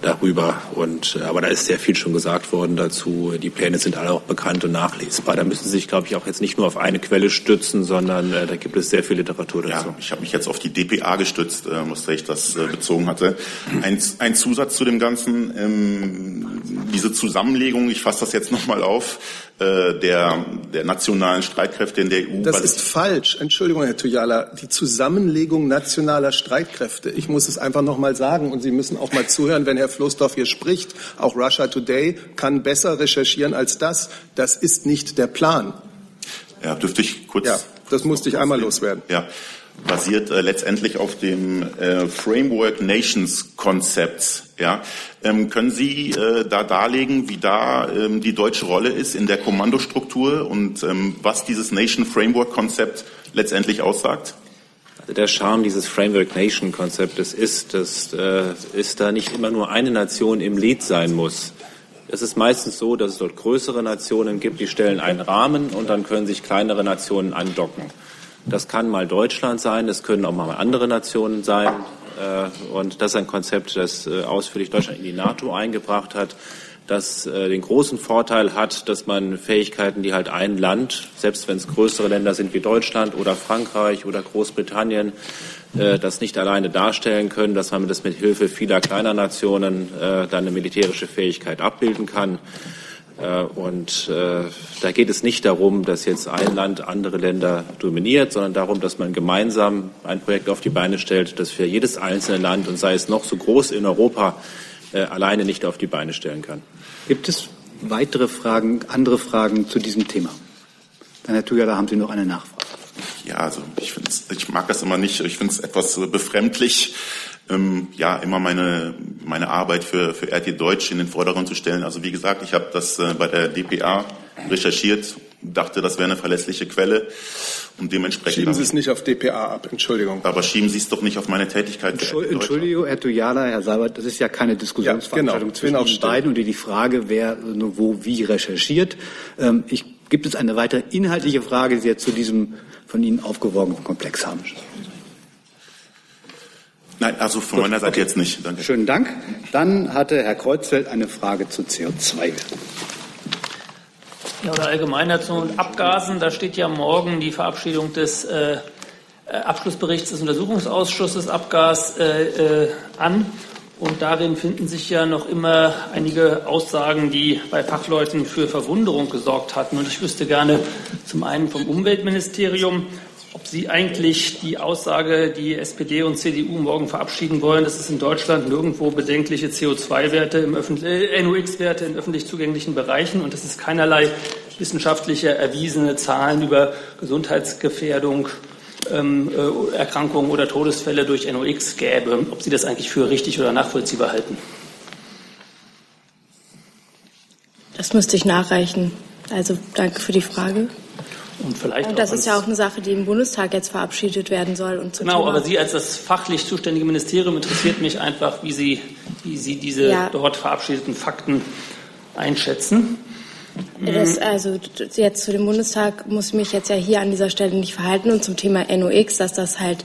darüber. Und, äh, aber da ist sehr viel schon gesagt worden dazu. Die Pläne sind alle auch bekannt und nachlesbar. Da müssen Sie sich, glaube ich, auch jetzt nicht nur auf eine Quelle stützen, sondern äh, da gibt es sehr viel Literatur dazu. Ja, ich habe mich jetzt auf die DPA gestützt, äh, was ich das äh, bezogen hatte. Ein, ein Zusatz zu dem Ganzen, ähm, diese Zusammenlegung, ich fasse das jetzt nochmal auf, äh, der, der nationalen Streitkräfte in der EU. Das ist falsch. Entschuldigung, Herr Tuyala. Die Zusammenlegung nationaler Streitkräfte. Ich muss es einfach noch mal sagen und Sie müssen auch mal zuhören, wenn Herr Floßdorf hier spricht. Auch Russia Today kann besser recherchieren als das. Das ist nicht der Plan. Ja, dürfte ich kurz. Ja, das musste ich einmal loswerden. Ja basiert äh, letztendlich auf dem äh, Framework Nations Konzept. Ja, ähm, können Sie äh, da darlegen, wie da ähm, die deutsche Rolle ist in der Kommandostruktur und ähm, was dieses Nation Framework Konzept letztendlich aussagt? Der Charme dieses Framework Nation Konzeptes ist, dass äh, es da nicht immer nur eine Nation im Lead sein muss. Es ist meistens so, dass es dort größere Nationen gibt, die stellen einen Rahmen und dann können sich kleinere Nationen andocken. Das kann mal Deutschland sein, das können auch mal andere Nationen sein. Äh, und das ist ein Konzept, das äh, ausführlich Deutschland in die NATO eingebracht hat, das äh, den großen Vorteil hat, dass man Fähigkeiten, die halt ein Land, selbst wenn es größere Länder sind wie Deutschland oder Frankreich oder Großbritannien, das nicht alleine darstellen können, dass man das mit Hilfe vieler kleiner Nationen dann eine militärische Fähigkeit abbilden kann. Äh, und äh, da geht es nicht darum, dass jetzt ein Land andere Länder dominiert, sondern darum, dass man gemeinsam ein Projekt auf die Beine stellt, das für jedes einzelne Land und sei es noch so groß in Europa äh, alleine nicht auf die Beine stellen kann. Gibt es weitere Fragen, andere Fragen zu diesem Thema? Dann, Herr Tüger, da haben Sie noch eine Nachfrage. Ja, also ich, ich mag das immer nicht. Ich finde es etwas befremdlich, ähm, ja immer meine meine Arbeit für für RT Deutsch in den Vordergrund zu stellen. Also wie gesagt, ich habe das äh, bei der DPA recherchiert, dachte, das wäre eine verlässliche Quelle und dementsprechend. Schieben Sie es nicht auf DPA ab, Entschuldigung. Aber schieben Sie es doch nicht auf meine Tätigkeit. Entschuldigung, Herr Tujala, Herr Seibert, das ist ja keine Diskussionsveranstaltung ja, genau. zwischen den beiden und die Frage, wer wo wie recherchiert. Ähm, ich, gibt es eine weitere inhaltliche Frage, die Sie jetzt zu diesem von Ihnen aufgeworfenen Komplex haben? Nein, also von Gut, meiner Seite okay. jetzt nicht. Danke. Schönen Dank. Dann hatte Herr Kreuzfeld eine Frage zu CO2. Ja, oder allgemeiner zu Abgasen. Da steht ja morgen die Verabschiedung des äh, äh Abschlussberichts des Untersuchungsausschusses Abgas äh, äh, an. Und darin finden sich ja noch immer einige Aussagen, die bei Fachleuten für Verwunderung gesorgt hatten. Und ich wüsste gerne zum einen vom Umweltministerium, Sie eigentlich die Aussage, die SPD und CDU morgen verabschieden wollen, dass es in Deutschland nirgendwo bedenkliche CO2-Werte, im äh, NOx-Werte in öffentlich zugänglichen Bereichen und dass es keinerlei wissenschaftliche erwiesene Zahlen über Gesundheitsgefährdung, ähm, äh, Erkrankungen oder Todesfälle durch NOx gäbe, ob Sie das eigentlich für richtig oder nachvollziehbar halten. Das müsste ich nachreichen. Also danke für die Frage. Und vielleicht und das ist ja auch eine Sache, die im Bundestag jetzt verabschiedet werden soll. Und genau, Thema aber Sie als das fachlich zuständige Ministerium interessiert mich einfach, wie Sie, wie Sie diese ja. dort verabschiedeten Fakten einschätzen. Das, also jetzt zu dem Bundestag muss ich mich jetzt ja hier an dieser Stelle nicht verhalten und zum Thema NOx, dass das halt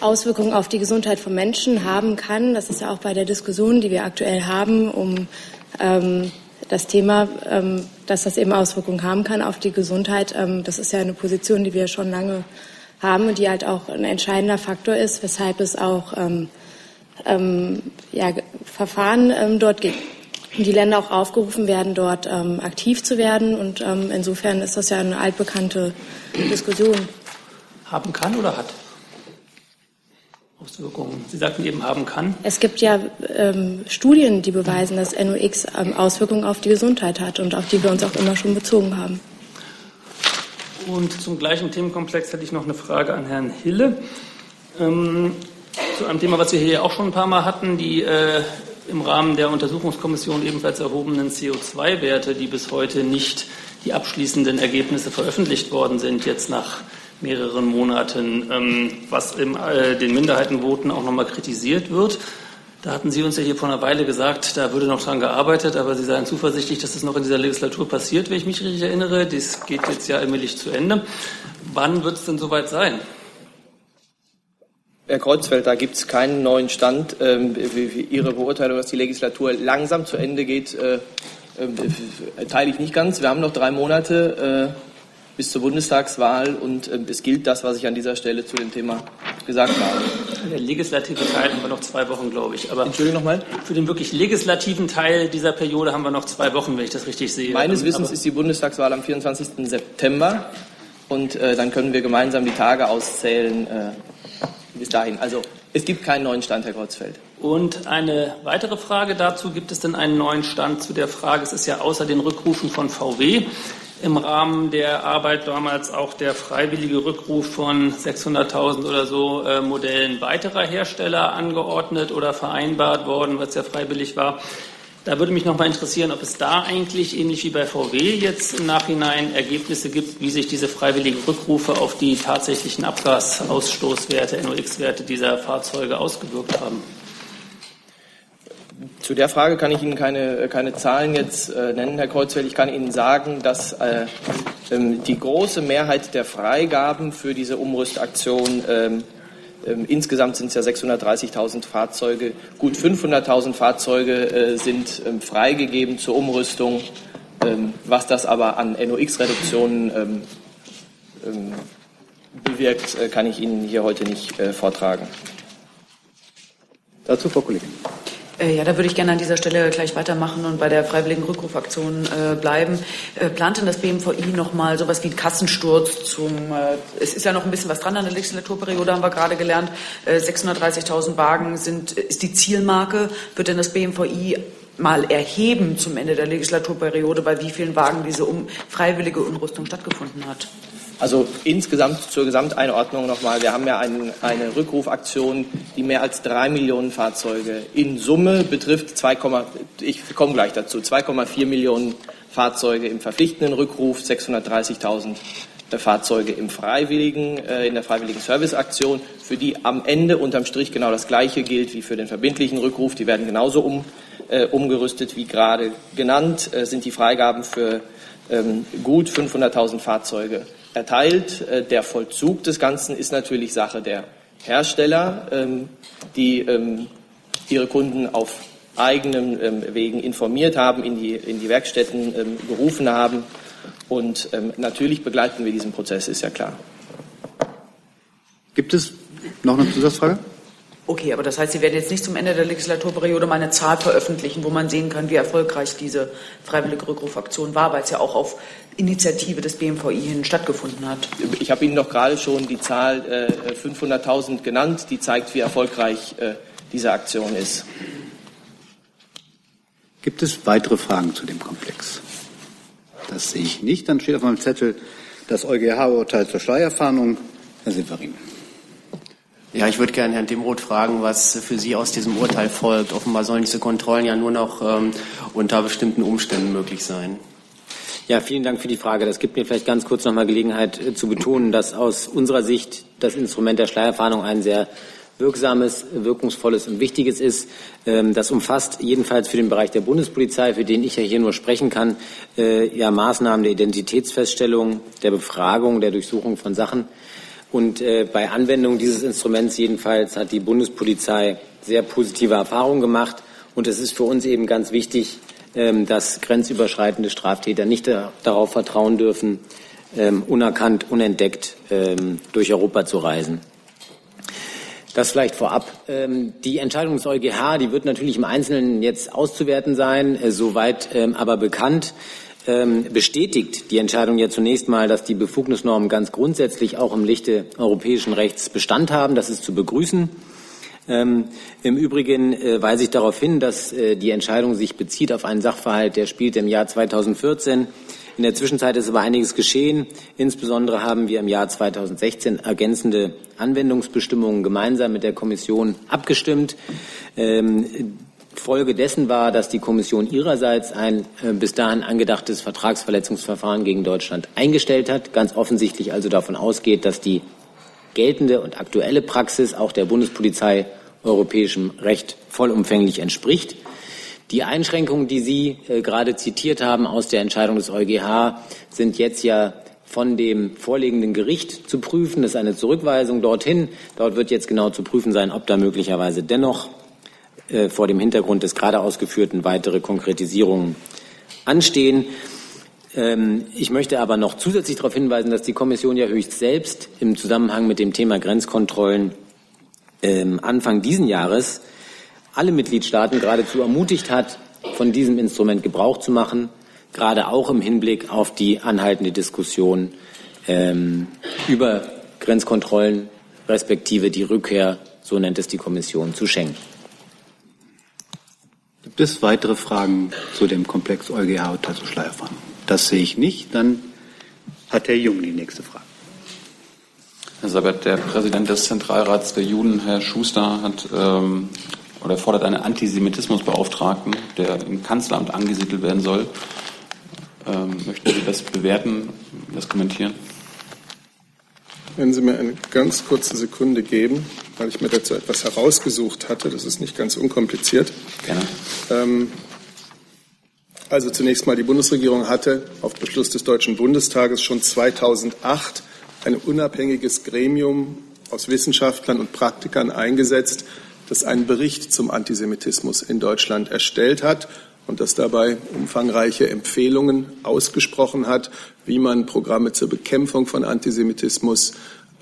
Auswirkungen auf die Gesundheit von Menschen haben kann. Das ist ja auch bei der Diskussion, die wir aktuell haben, um ähm, das Thema, ähm, dass das eben Auswirkungen haben kann auf die Gesundheit, ähm, das ist ja eine Position, die wir schon lange haben und die halt auch ein entscheidender Faktor ist, weshalb es auch ähm, ähm, ja, Verfahren ähm, dort gibt. Die Länder auch aufgerufen werden, dort ähm, aktiv zu werden. Und ähm, insofern ist das ja eine altbekannte Diskussion. Haben kann oder hat? Auswirkungen? Sie sagten eben haben kann. Es gibt ja ähm, Studien, die beweisen, dass NOx ähm, Auswirkungen auf die Gesundheit hat und auf die wir uns auch immer schon bezogen haben. Und zum gleichen Themenkomplex hätte ich noch eine Frage an Herrn Hille. Ähm, zu einem Thema, was wir hier auch schon ein paar Mal hatten, die äh, im Rahmen der Untersuchungskommission ebenfalls erhobenen CO2-Werte, die bis heute nicht die abschließenden Ergebnisse veröffentlicht worden sind, jetzt nach mehreren Monaten, ähm, was in äh, den Minderheitenvoten auch nochmal kritisiert wird. Da hatten Sie uns ja hier vor einer Weile gesagt, da würde noch dran gearbeitet, aber Sie seien zuversichtlich, dass es noch in dieser Legislatur passiert, wenn ich mich richtig erinnere. Das geht jetzt ja allmählich zu Ende. Wann wird es denn soweit sein? Herr Kreuzfeld, da gibt es keinen neuen Stand. Ähm, Ihre Beurteilung, dass die Legislatur langsam zu Ende geht, äh, äh, teile ich nicht ganz. Wir haben noch drei Monate. Bis zur Bundestagswahl und äh, es gilt das, was ich an dieser Stelle zu dem Thema gesagt habe. Der legislative Teil haben wir noch zwei Wochen, glaube ich. Aber Entschuldigung nochmal? Für den wirklich legislativen Teil dieser Periode haben wir noch zwei Wochen, wenn ich das richtig sehe. Meines Wissens Aber ist die Bundestagswahl am 24. September und äh, dann können wir gemeinsam die Tage auszählen äh, bis dahin. Also es gibt keinen neuen Stand, Herr Kreuzfeld. Und eine weitere Frage dazu, gibt es denn einen neuen Stand zu der Frage, es ist ja außer den Rückrufen von VW im Rahmen der Arbeit damals auch der freiwillige Rückruf von 600.000 oder so äh, Modellen weiterer Hersteller angeordnet oder vereinbart worden, was ja freiwillig war. Da würde mich noch mal interessieren, ob es da eigentlich ähnlich wie bei VW jetzt im Nachhinein Ergebnisse gibt, wie sich diese freiwilligen Rückrufe auf die tatsächlichen Abgasausstoßwerte, NOx-Werte dieser Fahrzeuge ausgewirkt haben. Zu der Frage kann ich Ihnen keine, keine Zahlen jetzt äh, nennen, Herr Kreuzfeld. Ich kann Ihnen sagen, dass äh, ähm, die große Mehrheit der Freigaben für diese Umrüstaktion ähm, ähm, insgesamt sind es ja 630.000 Fahrzeuge. Gut 500.000 Fahrzeuge äh, sind ähm, freigegeben zur Umrüstung. Ähm, was das aber an NOx-Reduktionen ähm, bewirkt, äh, kann ich Ihnen hier heute nicht äh, vortragen. Dazu Frau Kollegin. Äh, ja, da würde ich gerne an dieser Stelle gleich weitermachen und bei der freiwilligen Rückrufaktion äh, bleiben. Äh, plant denn das BMVI noch mal sowas wie einen Kassensturz zum, äh, es ist ja noch ein bisschen was dran an der Legislaturperiode, haben wir gerade gelernt. Äh, 630.000 Wagen sind, ist die Zielmarke. Wird denn das BMVI mal erheben zum Ende der Legislaturperiode, bei wie vielen Wagen diese um, freiwillige Umrüstung stattgefunden hat? Also insgesamt zur Gesamteinordnung nochmal. Wir haben ja ein, eine Rückrufaktion, die mehr als drei Millionen Fahrzeuge in Summe betrifft. 2, ich komme gleich dazu. 2,4 Millionen Fahrzeuge im verpflichtenden Rückruf, 630.000 Fahrzeuge im freiwilligen, äh, in der freiwilligen Serviceaktion, für die am Ende unterm Strich genau das Gleiche gilt wie für den verbindlichen Rückruf. Die werden genauso um, äh, umgerüstet wie gerade genannt, äh, sind die Freigaben für gut 500.000 Fahrzeuge erteilt. Äh, der Vollzug des Ganzen ist natürlich Sache der Hersteller, ähm, die ähm, ihre Kunden auf eigenen ähm, Wegen informiert haben, in die, in die Werkstätten gerufen haben. Und natürlich begleiten wir diesen Prozess, ist ja klar. Gibt es noch eine Zusatzfrage? Okay, aber das heißt, Sie werden jetzt nicht zum Ende der Legislaturperiode mal eine Zahl veröffentlichen, wo man sehen kann, wie erfolgreich diese freiwillige Rückrufaktion war, weil es ja auch auf Initiative des BMVI hin stattgefunden hat. Ich habe Ihnen doch gerade schon die Zahl äh, 500.000 genannt, die zeigt, wie erfolgreich äh, diese Aktion ist. Gibt es weitere Fragen zu dem Komplex? Das sehe ich nicht. Dann steht auf meinem Zettel das EuGH-Urteil zur Steuerfahndung. Herr Severin. Ja, ich würde gerne Herrn Demroth fragen, was für Sie aus diesem Urteil folgt. Offenbar sollen diese Kontrollen ja nur noch ähm, unter bestimmten Umständen möglich sein. Ja, vielen Dank für die Frage. Das gibt mir vielleicht ganz kurz noch mal Gelegenheit äh, zu betonen, dass aus unserer Sicht das Instrument der Schleierfahndung ein sehr wirksames, wirkungsvolles und wichtiges ist. Ähm, das umfasst jedenfalls für den Bereich der Bundespolizei, für den ich ja hier nur sprechen kann, äh, ja Maßnahmen der Identitätsfeststellung, der Befragung, der Durchsuchung von Sachen und äh, bei Anwendung dieses Instruments jedenfalls hat die Bundespolizei sehr positive Erfahrungen gemacht. Und es ist für uns eben ganz wichtig, ähm, dass grenzüberschreitende Straftäter nicht da, darauf vertrauen dürfen, ähm, unerkannt, unentdeckt ähm, durch Europa zu reisen. Das vielleicht vorab. Ähm, die Entscheidung des EuGH, die wird natürlich im Einzelnen jetzt auszuwerten sein, äh, soweit ähm, aber bekannt bestätigt die Entscheidung ja zunächst mal, dass die Befugnisnormen ganz grundsätzlich auch im Lichte europäischen Rechts Bestand haben. Das ist zu begrüßen. Ähm, Im Übrigen äh, weise ich darauf hin, dass äh, die Entscheidung sich bezieht auf einen Sachverhalt, der spielt im Jahr 2014. In der Zwischenzeit ist aber einiges geschehen. Insbesondere haben wir im Jahr 2016 ergänzende Anwendungsbestimmungen gemeinsam mit der Kommission abgestimmt. Folge dessen war, dass die Kommission ihrerseits ein äh, bis dahin angedachtes Vertragsverletzungsverfahren gegen Deutschland eingestellt hat, ganz offensichtlich also davon ausgeht, dass die geltende und aktuelle Praxis auch der Bundespolizei europäischem Recht vollumfänglich entspricht. Die Einschränkungen, die Sie äh, gerade zitiert haben aus der Entscheidung des EuGH, sind jetzt ja von dem vorliegenden Gericht zu prüfen. Das ist eine Zurückweisung dorthin. Dort wird jetzt genau zu prüfen sein, ob da möglicherweise dennoch äh, vor dem Hintergrund des gerade ausgeführten weitere Konkretisierungen anstehen. Ähm, ich möchte aber noch zusätzlich darauf hinweisen, dass die Kommission ja höchst selbst im Zusammenhang mit dem Thema Grenzkontrollen ähm, Anfang diesen Jahres alle Mitgliedstaaten geradezu ermutigt hat, von diesem Instrument Gebrauch zu machen, gerade auch im Hinblick auf die anhaltende Diskussion ähm, über Grenzkontrollen respektive die Rückkehr, so nennt es die Kommission, zu Schengen. Gibt es weitere Fragen zu dem Komplex EuGH Schleierfahren? Das sehe ich nicht. Dann hat Herr Jung die nächste Frage. Herr Sabat, der Präsident des Zentralrats der Juden, Herr Schuster, hat ähm, oder fordert einen Antisemitismusbeauftragten, der im Kanzleramt angesiedelt werden soll. Ähm, möchten Sie das bewerten, das kommentieren? Wenn Sie mir eine ganz kurze Sekunde geben, weil ich mir dazu etwas herausgesucht hatte, das ist nicht ganz unkompliziert. Gerne. Ähm, also zunächst mal, die Bundesregierung hatte auf Beschluss des Deutschen Bundestages schon 2008 ein unabhängiges Gremium aus Wissenschaftlern und Praktikern eingesetzt, das einen Bericht zum Antisemitismus in Deutschland erstellt hat und das dabei umfangreiche Empfehlungen ausgesprochen hat, wie man Programme zur Bekämpfung von Antisemitismus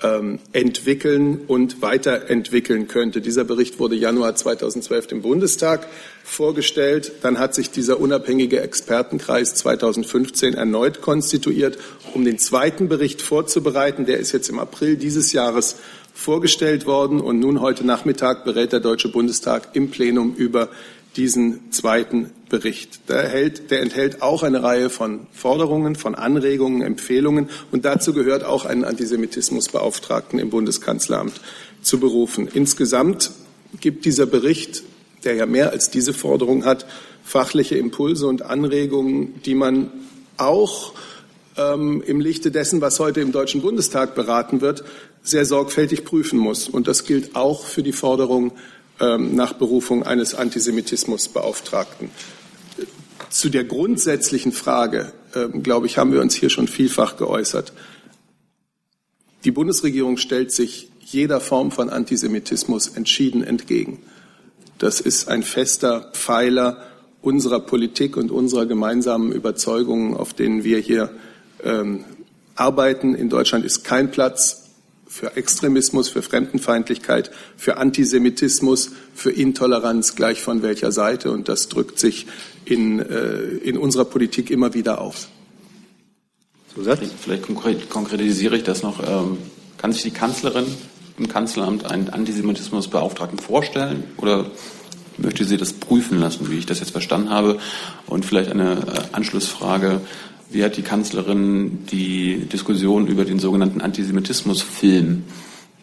ähm, entwickeln und weiterentwickeln könnte. Dieser Bericht wurde Januar 2012 im Bundestag vorgestellt. Dann hat sich dieser unabhängige Expertenkreis 2015 erneut konstituiert, um den zweiten Bericht vorzubereiten. Der ist jetzt im April dieses Jahres vorgestellt worden und nun heute Nachmittag berät der Deutsche Bundestag im Plenum über diesen zweiten Bericht. Der, erhält, der, enthält auch eine Reihe von Forderungen, von Anregungen, Empfehlungen und dazu gehört auch einen Antisemitismusbeauftragten im Bundeskanzleramt zu berufen. Insgesamt gibt dieser Bericht, der ja mehr als diese Forderung hat, fachliche Impulse und Anregungen, die man auch ähm, im Lichte dessen, was heute im Deutschen Bundestag beraten wird, sehr sorgfältig prüfen muss. Und das gilt auch für die Forderung nach Berufung eines Antisemitismusbeauftragten. Zu der grundsätzlichen Frage, ähm, glaube ich, haben wir uns hier schon vielfach geäußert. Die Bundesregierung stellt sich jeder Form von Antisemitismus entschieden entgegen. Das ist ein fester Pfeiler unserer Politik und unserer gemeinsamen Überzeugungen, auf denen wir hier ähm, arbeiten. In Deutschland ist kein Platz für Extremismus, für Fremdenfeindlichkeit, für Antisemitismus, für Intoleranz, gleich von welcher Seite. Und das drückt sich in, äh, in unserer Politik immer wieder aus. Zusatz? Vielleicht konkretisiere ich das noch. Ähm, kann sich die Kanzlerin im Kanzleramt einen Antisemitismusbeauftragten vorstellen oder möchte sie das prüfen lassen, wie ich das jetzt verstanden habe? Und vielleicht eine äh, Anschlussfrage. Wie hat die Kanzlerin die Diskussion über den sogenannten Antisemitismusfilm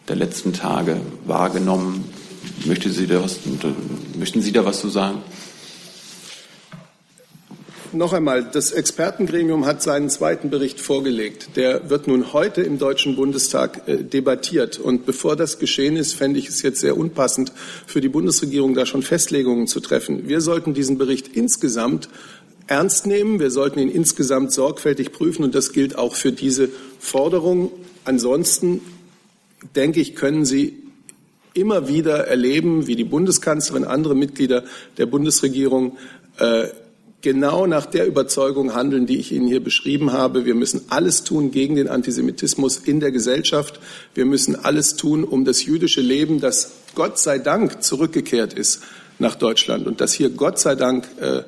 der letzten Tage wahrgenommen? Möchte sie da was, möchten Sie da was zu sagen? Noch einmal, das Expertengremium hat seinen zweiten Bericht vorgelegt. Der wird nun heute im Deutschen Bundestag äh, debattiert. Und bevor das geschehen ist, fände ich es jetzt sehr unpassend für die Bundesregierung, da schon Festlegungen zu treffen. Wir sollten diesen Bericht insgesamt ernst nehmen. Wir sollten ihn insgesamt sorgfältig prüfen und das gilt auch für diese Forderung. Ansonsten denke ich, können Sie immer wieder erleben, wie die Bundeskanzlerin, andere Mitglieder der Bundesregierung äh, genau nach der Überzeugung handeln, die ich Ihnen hier beschrieben habe. Wir müssen alles tun gegen den Antisemitismus in der Gesellschaft. Wir müssen alles tun, um das jüdische Leben, das Gott sei Dank zurückgekehrt ist nach Deutschland und das hier Gott sei Dank äh,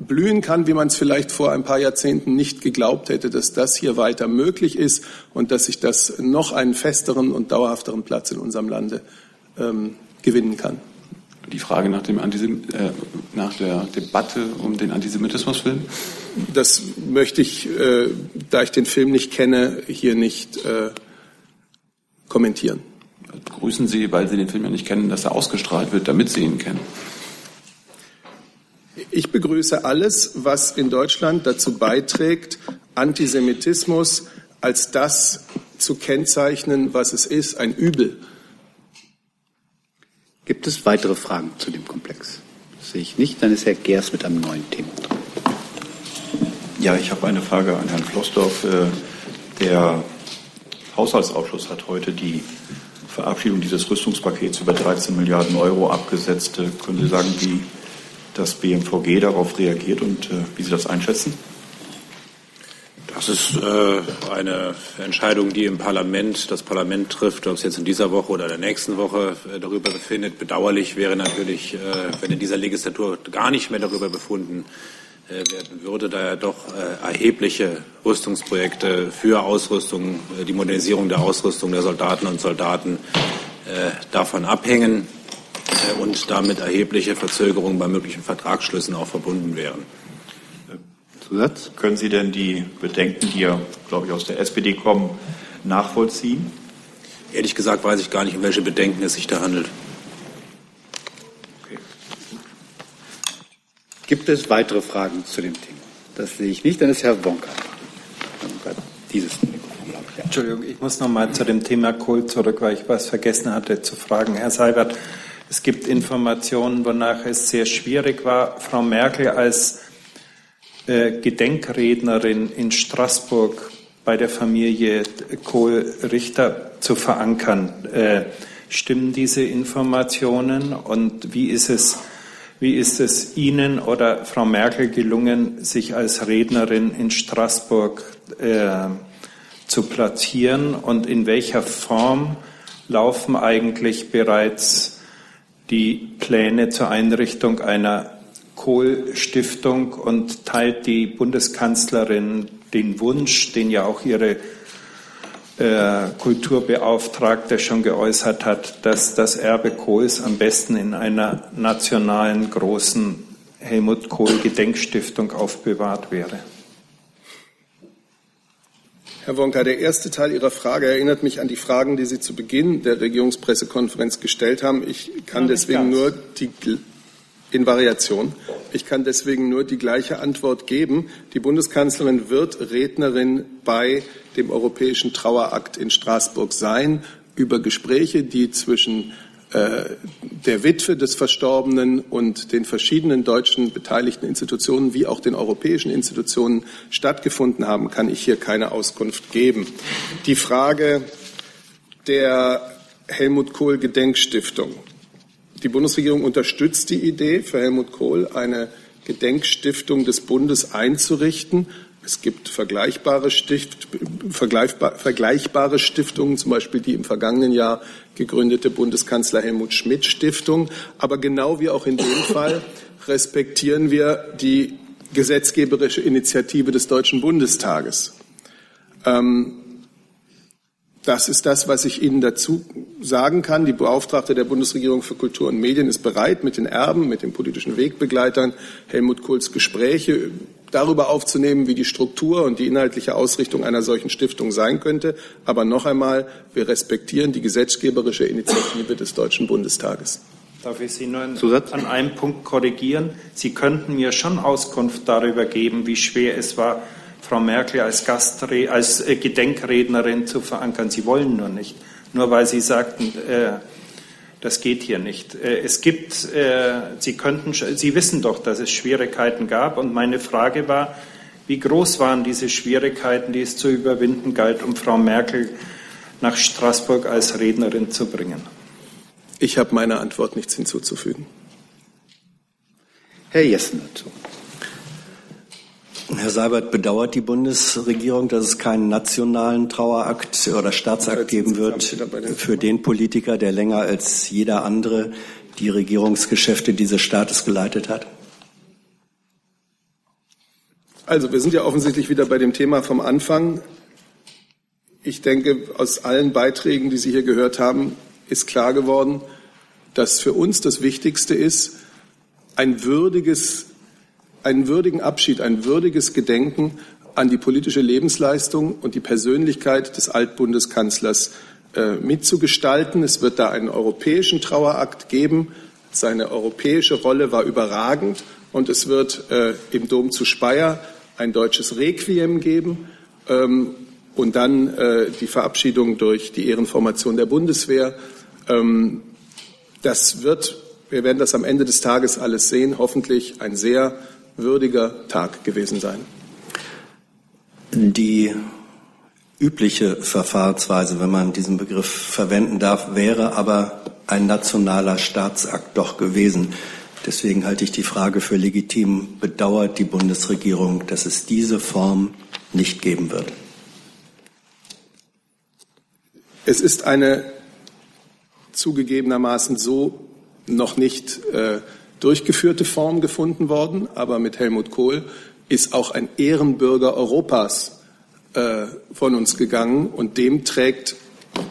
blühen kann, wie man es vielleicht vor ein paar Jahrzehnten nicht geglaubt hätte, dass das hier weiter möglich ist und dass sich das noch einen festeren und dauerhafteren Platz in unserem Lande ähm, gewinnen kann. Die Frage nach, dem Antisem äh, nach der Debatte um den Antisemitismusfilm? Das möchte ich, äh, da ich den Film nicht kenne, hier nicht äh, kommentieren. Grüßen Sie, weil Sie den Film ja nicht kennen, dass er ausgestrahlt wird, damit Sie ihn kennen. Ich begrüße alles, was in Deutschland dazu beiträgt, Antisemitismus als das zu kennzeichnen, was es ist, ein Übel. Gibt es weitere Fragen zu dem Komplex? Das sehe ich nicht. Dann ist Herr Gers mit einem neuen Thema dran. Ja, ich habe eine Frage an Herrn Flossdorf. Äh, der Haushaltsausschuss hat heute die Verabschiedung dieses Rüstungspakets über 13 Milliarden Euro abgesetzt. Äh, können Sie sagen, wie das BMVG darauf reagiert und äh, wie Sie das einschätzen? Das ist äh, eine Entscheidung, die im Parlament das Parlament trifft, ob es jetzt in dieser Woche oder der nächsten Woche äh, darüber befindet. Bedauerlich wäre natürlich, äh, wenn in dieser Legislatur gar nicht mehr darüber befunden äh, werden würde, da ja doch äh, erhebliche Rüstungsprojekte für Ausrüstung, die Modernisierung der Ausrüstung der Soldaten und Soldaten davon abhängen und damit erhebliche Verzögerungen bei möglichen Vertragsschlüssen auch verbunden wären. Zusatz? Können Sie denn die Bedenken, die ja, glaube ich, aus der SPD kommen, nachvollziehen? Ehrlich gesagt weiß ich gar nicht, um welche Bedenken es sich da handelt. Okay. Gibt es weitere Fragen zu dem Thema? Das sehe ich nicht. Dann ist Herr Wonka. Dieses Entschuldigung, ich muss noch mal zu dem Thema Kohl zurück, weil ich was vergessen hatte zu fragen. Herr Seibert, es gibt Informationen, wonach es sehr schwierig war, Frau Merkel als äh, Gedenkrednerin in Straßburg bei der Familie Kohl-Richter zu verankern. Äh, stimmen diese Informationen und wie ist es, wie ist es Ihnen oder Frau Merkel gelungen, sich als Rednerin in Straßburg äh, zu platzieren und in welcher Form laufen eigentlich bereits die Pläne zur Einrichtung einer Kohl-Stiftung und teilt die Bundeskanzlerin den Wunsch, den ja auch ihre äh, Kulturbeauftragte schon geäußert hat, dass das Erbe Kohls am besten in einer nationalen großen Helmut Kohl Gedenkstiftung aufbewahrt wäre. Herr Wonka, der erste Teil Ihrer Frage erinnert mich an die Fragen, die Sie zu Beginn der Regierungspressekonferenz gestellt haben. Ich kann deswegen nur die in Variation. Ich kann deswegen nur die gleiche Antwort geben. Die Bundeskanzlerin wird Rednerin bei dem Europäischen Trauerakt in Straßburg sein über Gespräche, die zwischen der Witwe des Verstorbenen und den verschiedenen deutschen beteiligten Institutionen wie auch den europäischen Institutionen stattgefunden haben, kann ich hier keine Auskunft geben. Die Frage der Helmut Kohl Gedenkstiftung die Bundesregierung unterstützt die Idee, für Helmut Kohl eine Gedenkstiftung des Bundes einzurichten. Es gibt vergleichbare, Stift, vergleichbar, vergleichbare, Stiftungen, zum Beispiel die im vergangenen Jahr gegründete Bundeskanzler Helmut Schmidt Stiftung. Aber genau wie auch in dem Fall respektieren wir die gesetzgeberische Initiative des Deutschen Bundestages. Ähm, das ist das, was ich Ihnen dazu sagen kann. Die Beauftragte der Bundesregierung für Kultur und Medien ist bereit, mit den Erben, mit den politischen Wegbegleitern Helmut Kohls Gespräche darüber aufzunehmen, wie die Struktur und die inhaltliche Ausrichtung einer solchen Stiftung sein könnte. Aber noch einmal, wir respektieren die gesetzgeberische Initiative des Deutschen Bundestages. Darf ich Sie nur an einem Punkt korrigieren? Sie könnten mir schon Auskunft darüber geben, wie schwer es war, Frau Merkel als, Gastre als äh, Gedenkrednerin zu verankern. Sie wollen nur nicht, nur weil Sie sagten, äh, das geht hier nicht. Äh, es gibt, äh, Sie könnten, Sie wissen doch, dass es Schwierigkeiten gab. Und meine Frage war, wie groß waren diese Schwierigkeiten, die es zu überwinden galt, um Frau Merkel nach Straßburg als Rednerin zu bringen? Ich habe meiner Antwort nichts hinzuzufügen. Herr Jessen dazu. Herr Seibert, bedauert die Bundesregierung, dass es keinen nationalen Trauerakt oder Staatsakt geben wird für den Politiker, der länger als jeder andere die Regierungsgeschäfte dieses Staates geleitet hat? Also, wir sind ja offensichtlich wieder bei dem Thema vom Anfang. Ich denke, aus allen Beiträgen, die Sie hier gehört haben, ist klar geworden, dass für uns das Wichtigste ist, ein würdiges, einen würdigen Abschied, ein würdiges Gedenken an die politische Lebensleistung und die Persönlichkeit des Altbundeskanzlers äh, mitzugestalten. Es wird da einen europäischen Trauerakt geben. Seine europäische Rolle war überragend und es wird äh, im Dom zu Speyer ein deutsches Requiem geben ähm, und dann äh, die Verabschiedung durch die Ehrenformation der Bundeswehr. Ähm, das wird, wir werden das am Ende des Tages alles sehen, hoffentlich ein sehr würdiger Tag gewesen sein. Die übliche Verfahrensweise, wenn man diesen Begriff verwenden darf, wäre aber ein nationaler Staatsakt doch gewesen. Deswegen halte ich die Frage für legitim. Bedauert die Bundesregierung, dass es diese Form nicht geben wird? Es ist eine zugegebenermaßen so noch nicht äh, durchgeführte Form gefunden worden, aber mit Helmut Kohl ist auch ein Ehrenbürger Europas äh, von uns gegangen und dem trägt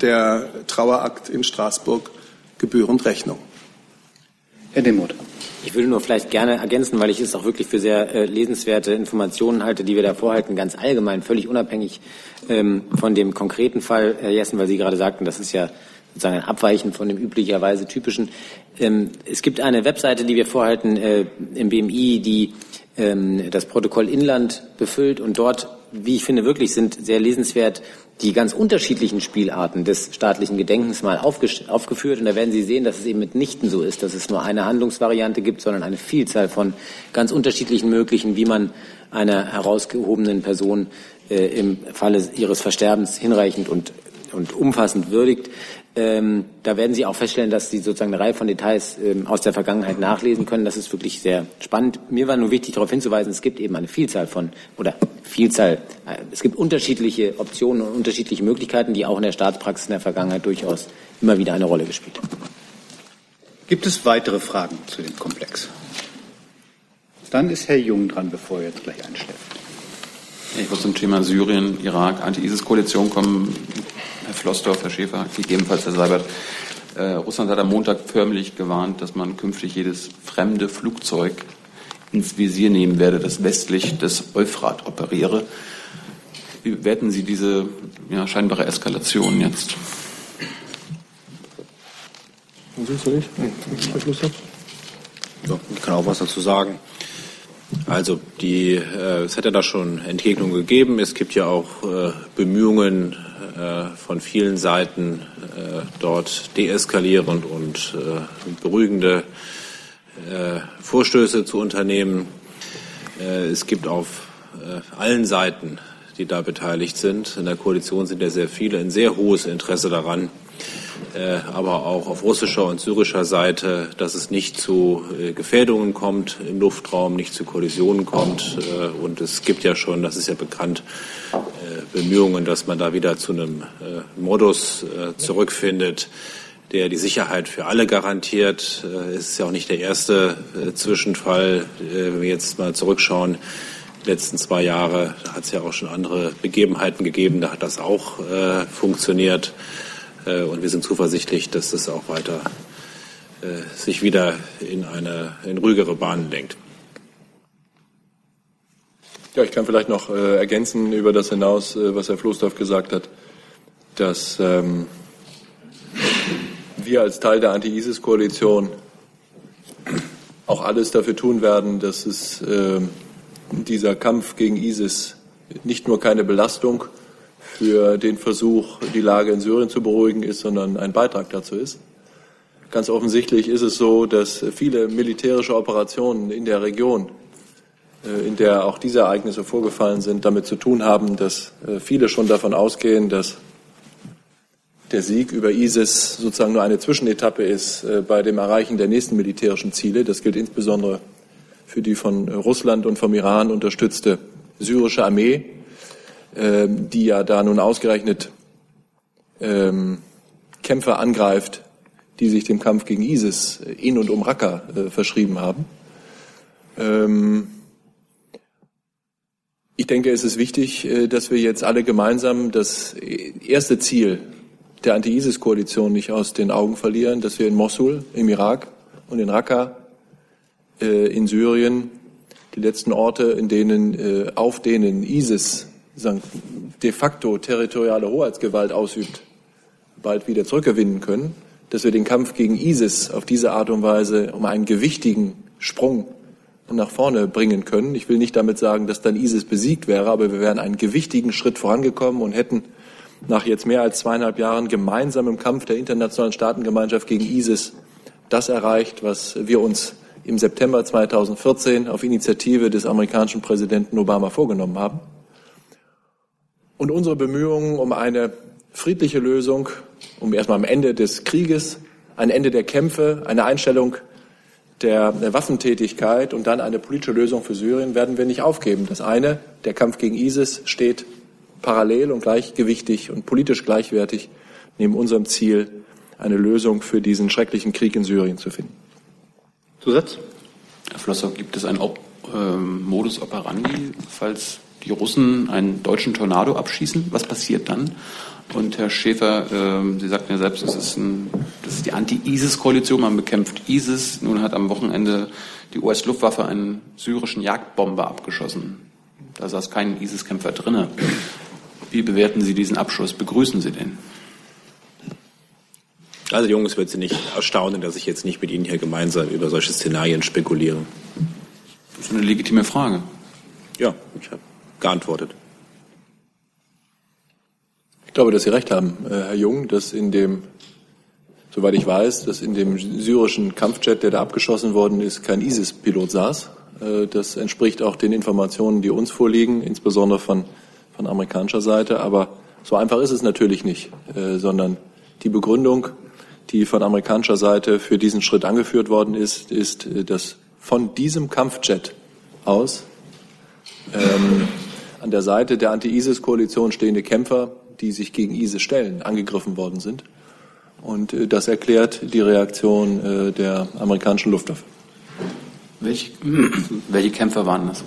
der Trauerakt in Straßburg gebührend Rechnung. Herr Demuth. Ich würde nur vielleicht gerne ergänzen, weil ich es auch wirklich für sehr äh, lesenswerte Informationen halte, die wir da vorhalten, ganz allgemein, völlig unabhängig ähm, von dem konkreten Fall, Herr Jessen, weil Sie gerade sagten, das ist ja sozusagen ein Abweichen von dem üblicherweise typischen. Ähm, es gibt eine Webseite, die wir vorhalten äh, im BMI, die ähm, das Protokoll Inland befüllt und dort, wie ich finde, wirklich sind sehr lesenswert die ganz unterschiedlichen Spielarten des staatlichen Gedenkens mal aufgeführt. Und da werden Sie sehen, dass es eben mitnichten so ist, dass es nur eine Handlungsvariante gibt, sondern eine Vielzahl von ganz unterschiedlichen möglichen, wie man einer herausgehobenen Person äh, im Falle ihres Versterbens hinreichend und, und umfassend würdigt. Ähm, da werden Sie auch feststellen, dass Sie sozusagen eine Reihe von Details ähm, aus der Vergangenheit nachlesen können. Das ist wirklich sehr spannend. Mir war nur wichtig, darauf hinzuweisen, es gibt eben eine Vielzahl von, oder Vielzahl, äh, es gibt unterschiedliche Optionen und unterschiedliche Möglichkeiten, die auch in der Staatspraxis in der Vergangenheit durchaus immer wieder eine Rolle gespielt haben. Gibt es weitere Fragen zu dem Komplex? Dann ist Herr Jung dran, bevor er jetzt gleich einschläft. Ich würde zum Thema Syrien, Irak, Anti-ISIS-Koalition kommen. Herr Flossdorf, Herr Schäfer, gegebenenfalls Herr Seibert. Äh, Russland hat am Montag förmlich gewarnt, dass man künftig jedes fremde Flugzeug ins Visier nehmen werde, das westlich des Euphrat operiere. Wie bewerten Sie diese ja, scheinbare Eskalation jetzt? Ich kann auch was dazu sagen. Also die, äh, es hätte da schon Entgegnungen gegeben. Es gibt ja auch äh, Bemühungen äh, von vielen Seiten, äh, dort deeskalierend und äh, beruhigende äh, Vorstöße zu unternehmen. es gibt auf allen Seiten, die da beteiligt sind, in der Koalition sind ja sehr viele, ein sehr hohes Interesse daran, aber auch auf russischer und syrischer Seite, dass es nicht zu äh, Gefährdungen kommt im Luftraum, nicht zu Kollisionen kommt. Äh, und es gibt ja schon, das ist ja bekannt, Bemühungen, dass man da wieder zu einem Modus zurückfindet, der die Sicherheit für alle garantiert. Es ist ja auch nicht der erste Zwischenfall. Wenn wir jetzt mal zurückschauen, die letzten zwei Jahre, hat es ja auch schon andere Begebenheiten gegeben, da hat das auch funktioniert. Äh, und wir sind zuversichtlich, dass das auch weiter äh, sich wieder in eine in ruhigere Bahnen lenkt. Ja, ich kann vielleicht noch äh, ergänzen über das hinaus, was Herr Floßdorf gesagt hat, dass ähm, wir als Teil der Anti-ISIS-Koalition auch alles dafür tun werden, dass es äh, dieser Kampf gegen ISIS nicht nur keine Belastung für den Versuch, die Lage in Syrien zu beruhigen ist, sondern ein Beitrag dazu ist. Ganz offensichtlich ist es so, dass viele militärische Operationen in der Region, äh, in der auch diese Ereignisse vorgefallen sind, damit zu tun haben, dass äh, viele schon davon ausgehen, dass der Sieg über ISIS sozusagen nur eine Zwischenetappe ist äh, bei dem Erreichen der nächsten militärischen Ziele. Das gilt insbesondere für die von Russland und vom Iran unterstützte syrische Armee, ähm, die ja da nun ausgerechnet ähm, Kämpfer angreift, die sich dem Kampf gegen ISIS in und um Raqqa äh, verschrieben haben. Ähm, ich denke, es ist wichtig, äh, dass wir jetzt alle gemeinsam das erste Ziel der Anti-ISIS-Koalition nicht aus den Augen verlieren, dass wir in Mosul im Irak und in Raqqa äh, in Syrien die letzten Orte, in denen, äh, auf denen ISIS de facto territoriale Hoheitsgewalt ausübt, bald wieder zurückgewinnen können, dass wir den Kampf gegen ISIS auf diese Art und Weise um einen gewichtigen Sprung nach vorne bringen können. Ich will nicht damit sagen, dass dann ISIS besiegt wäre, aber wir wären einen gewichtigen Schritt vorangekommen und hätten nach jetzt mehr als zweieinhalb Jahren gemeinsamem Kampf der internationalen Staatengemeinschaft gegen ISIS das erreicht, was wir uns im September 2014 auf Initiative des amerikanischen Präsidenten Obama vorgenommen haben. Und unsere Bemühungen um eine friedliche Lösung, um erstmal am Ende des Krieges, ein Ende der Kämpfe, eine Einstellung der Waffentätigkeit und dann eine politische Lösung für Syrien werden wir nicht aufgeben. Das eine, der Kampf gegen ISIS, steht parallel und gleichgewichtig und politisch gleichwertig neben unserem Ziel, eine Lösung für diesen schrecklichen Krieg in Syrien zu finden. Zusatz? Herr Flosser, gibt es einen ähm, Modus operandi, falls die Russen einen deutschen Tornado abschießen? Was passiert dann? Und Herr Schäfer, äh, Sie sagten ja selbst, das ist, ein, das ist die Anti-ISIS-Koalition, man bekämpft ISIS. Nun hat am Wochenende die US-Luftwaffe einen syrischen Jagdbomber abgeschossen. Da saß kein ISIS-Kämpfer drinne. Wie bewerten Sie diesen Abschuss? Begrüßen Sie den? Also Jungs, wird Sie nicht erstaunen, dass ich jetzt nicht mit Ihnen hier gemeinsam über solche Szenarien spekuliere. Das ist eine legitime Frage. Ja, ich habe geantwortet. Ich glaube, dass Sie recht haben, äh, Herr Jung, dass in dem, soweit ich weiß, dass in dem syrischen Kampfjet, der da abgeschossen worden ist, kein ISIS-Pilot saß. Äh, das entspricht auch den Informationen, die uns vorliegen, insbesondere von, von amerikanischer Seite. Aber so einfach ist es natürlich nicht, äh, sondern die Begründung, die von amerikanischer Seite für diesen Schritt angeführt worden ist, ist, dass von diesem Kampfjet aus ähm, an der Seite der Anti-ISIS-Koalition stehende Kämpfer, die sich gegen ISIS stellen, angegriffen worden sind. Und äh, das erklärt die Reaktion äh, der amerikanischen Luftwaffe. Welche, welche Kämpfer waren das?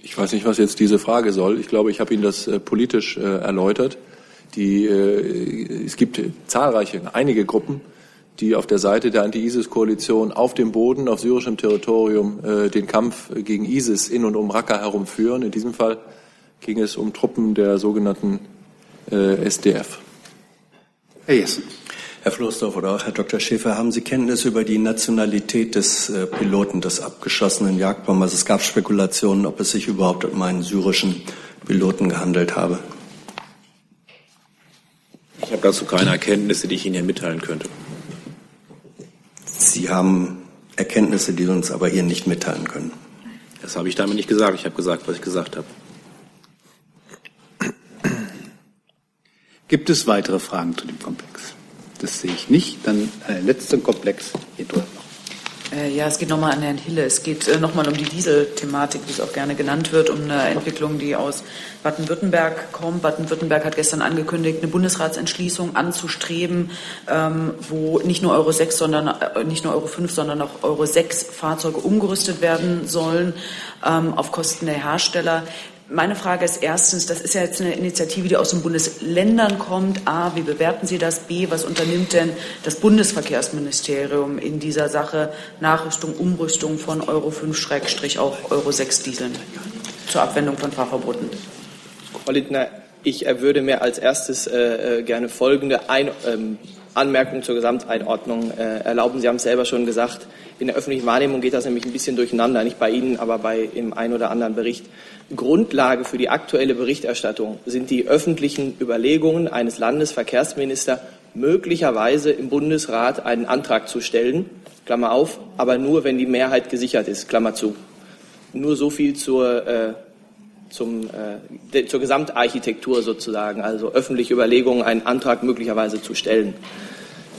Ich weiß nicht, was jetzt diese Frage soll. Ich glaube, ich habe Ihnen das äh, politisch erläutert. Die, es gibt zahlreiche, einige Gruppen, die auf der Seite der Anti-ISIS-Koalition auf dem Boden, auf syrischem Territorium äh, den Kampf gegen ISIS in und um Raqqa herum führen. In diesem Fall ging es um Truppen der sogenannten äh, SDF. Herr Jessen. Herr Floßdorf oder auch Herr Dr. Schäfer, haben Sie Kenntnis über die Nationalität des äh, Piloten des abgeschossenen Jagdbombers? Es gab Spekulationen, ob es sich überhaupt um einen syrischen Piloten gehandelt habe. Ich habe dazu keine Erkenntnisse, die ich Ihnen hier mitteilen könnte. Sie haben Erkenntnisse, die Sie uns aber hier nicht mitteilen können. Das habe ich damit nicht gesagt. Ich habe gesagt, was ich gesagt habe. Gibt es weitere Fragen zu dem Komplex? Das sehe ich nicht. Dann äh, letzten Komplex hier durch. Äh, ja, es geht nochmal an Herrn Hille. Es geht äh, nochmal um die Diesel-Thematik, wie es auch gerne genannt wird, um eine Entwicklung, die aus Baden-Württemberg kommt. Baden-Württemberg hat gestern angekündigt, eine Bundesratsentschließung anzustreben, ähm, wo nicht nur Euro 6, sondern äh, nicht nur Euro 5, sondern auch Euro 6 Fahrzeuge umgerüstet werden sollen ähm, auf Kosten der Hersteller. Meine Frage ist erstens, das ist ja jetzt eine Initiative, die aus den Bundesländern kommt. A, wie bewerten Sie das? B, was unternimmt denn das Bundesverkehrsministerium in dieser Sache Nachrüstung, Umrüstung von Euro 5 Schrägstrich auch Euro 6 Dieseln zur Abwendung von Fahrverboten? Frau Lindner, ich würde mir als erstes äh, äh, gerne folgende Ein ähm, Anmerkung zur Gesamteinordnung äh, erlauben. Sie haben es selber schon gesagt, in der öffentlichen Wahrnehmung geht das nämlich ein bisschen durcheinander, nicht bei Ihnen, aber bei im einen oder anderen Bericht. Grundlage für die aktuelle Berichterstattung sind die öffentlichen Überlegungen eines Landesverkehrsministers, möglicherweise im Bundesrat einen Antrag zu stellen, Klammer auf, aber nur, wenn die Mehrheit gesichert ist, Klammer zu. Nur so viel zur, äh, zum, äh, zur Gesamtarchitektur sozusagen, also öffentliche Überlegungen, einen Antrag möglicherweise zu stellen.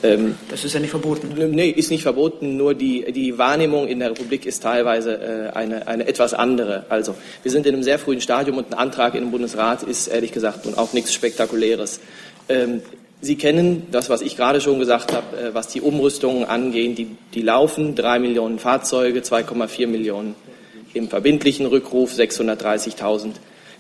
Ähm, das ist ja nicht verboten. Nee, ist nicht verboten, nur die, die Wahrnehmung in der Republik ist teilweise äh, eine, eine etwas andere. Also wir sind in einem sehr frühen Stadium und ein Antrag in den Bundesrat ist ehrlich gesagt nun auch nichts Spektakuläres. Ähm, Sie kennen das, was ich gerade schon gesagt habe, äh, was die Umrüstungen angeht. Die, die laufen, drei Millionen Fahrzeuge, 2,4 Millionen im verbindlichen Rückruf, 630.000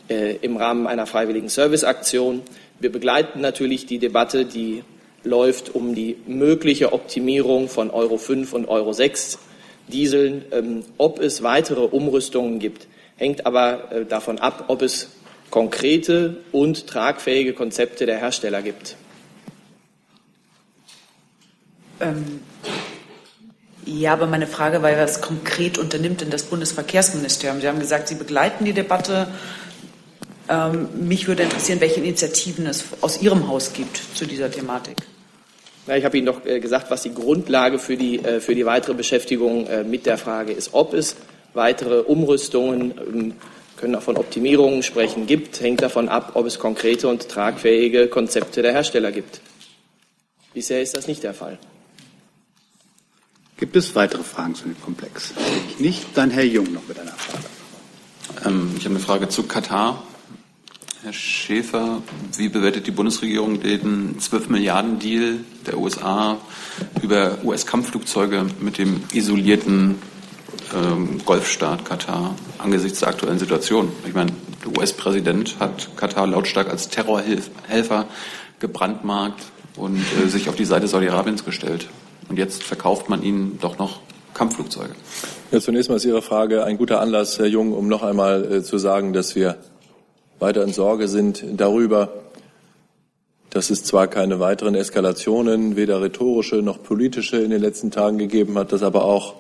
äh, im Rahmen einer freiwilligen Serviceaktion. Wir begleiten natürlich die Debatte, die läuft um die mögliche Optimierung von Euro 5 und Euro 6 Dieseln. Ähm, ob es weitere Umrüstungen gibt, hängt aber äh, davon ab, ob es konkrete und tragfähige Konzepte der Hersteller gibt. Ähm, ja, aber meine Frage war, was konkret unternimmt denn das Bundesverkehrsministerium? Sie haben gesagt, Sie begleiten die Debatte. Ähm, mich würde interessieren, welche Initiativen es aus Ihrem Haus gibt zu dieser Thematik. Ja, ich habe Ihnen doch äh, gesagt, was die Grundlage für die, äh, für die weitere Beschäftigung äh, mit der Frage ist. Ob es weitere Umrüstungen, ähm, können auch von Optimierungen sprechen, gibt, hängt davon ab, ob es konkrete und tragfähige Konzepte der Hersteller gibt. Bisher ist das nicht der Fall. Gibt es weitere Fragen zu dem Komplex? Ich nicht. Dann Herr Jung noch mit einer Frage. Ähm, ich habe eine Frage zu Katar. Herr Schäfer, wie bewertet die Bundesregierung den 12 Milliarden Deal der USA über US-Kampfflugzeuge mit dem isolierten ähm, Golfstaat Katar angesichts der aktuellen Situation? Ich meine, der US-Präsident hat Katar lautstark als Terrorhelfer gebrandmarkt und äh, sich auf die Seite Saudi-Arabiens gestellt. Und jetzt verkauft man ihnen doch noch Kampfflugzeuge. Ja, zunächst mal ist Ihre Frage ein guter Anlass, Herr Jung, um noch einmal äh, zu sagen, dass wir weiter in Sorge sind darüber, dass es zwar keine weiteren Eskalationen, weder rhetorische noch politische in den letzten Tagen gegeben hat, dass aber auch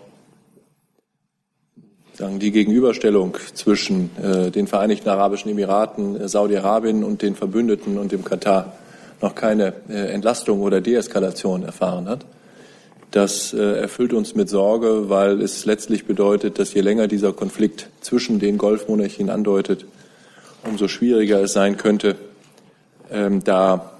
sagen, die Gegenüberstellung zwischen äh, den Vereinigten Arabischen Emiraten, äh, Saudi-Arabien und den Verbündeten und dem Katar noch keine äh, Entlastung oder Deeskalation erfahren hat. Das äh, erfüllt uns mit Sorge, weil es letztlich bedeutet, dass je länger dieser Konflikt zwischen den Golfmonarchien andeutet, umso schwieriger es sein könnte, ähm, da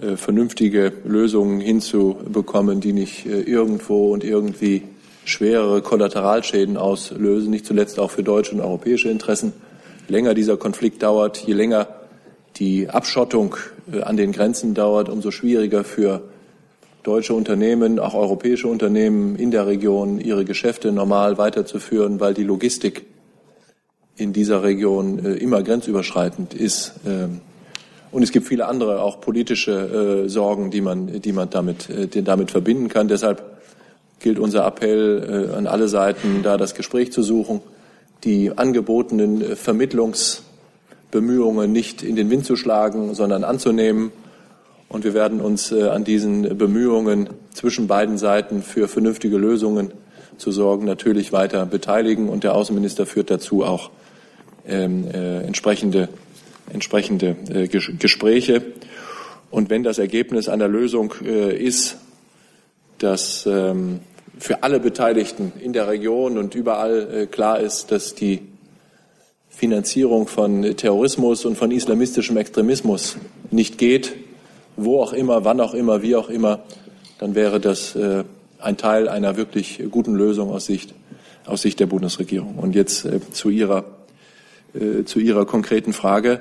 äh, vernünftige Lösungen hinzubekommen, die nicht äh, irgendwo und irgendwie schwerere Kollateralschäden auslösen, nicht zuletzt auch für deutsche und europäische Interessen. Je länger dieser Konflikt dauert, je länger die Abschottung an den Grenzen dauert, umso schwieriger für deutsche Unternehmen, auch europäische Unternehmen in der Region ihre Geschäfte normal weiterzuführen, weil die Logistik in dieser Region äh, immer grenzüberschreitend ist. Ähm, und es gibt viele andere, auch politische äh, Sorgen, die man, die man damit, äh, damit verbinden kann. Deshalb gilt unser Appell an alle Seiten, da das Gespräch zu suchen, die angebotenen Vermittlungsbemühungen nicht in den Wind zu schlagen, sondern anzunehmen und wir werden uns an diesen Bemühungen zwischen beiden Seiten für vernünftige Lösungen zu sorgen natürlich weiter beteiligen. Und der Außenminister führt dazu auch ähm, äh, entsprechende, entsprechende äh, Gespräche. Und wenn das Ergebnis einer Lösung äh, ist, dass ähm, für alle Beteiligten in der Region und überall äh, klar ist, dass die Finanzierung von Terrorismus und von islamistischem Extremismus nicht geht, wo auch immer, wann auch immer, wie auch immer, dann wäre das äh, ein Teil einer wirklich guten Lösung aus Sicht, aus Sicht der Bundesregierung. Und jetzt äh, zu Ihrer, äh, zu Ihrer konkreten Frage.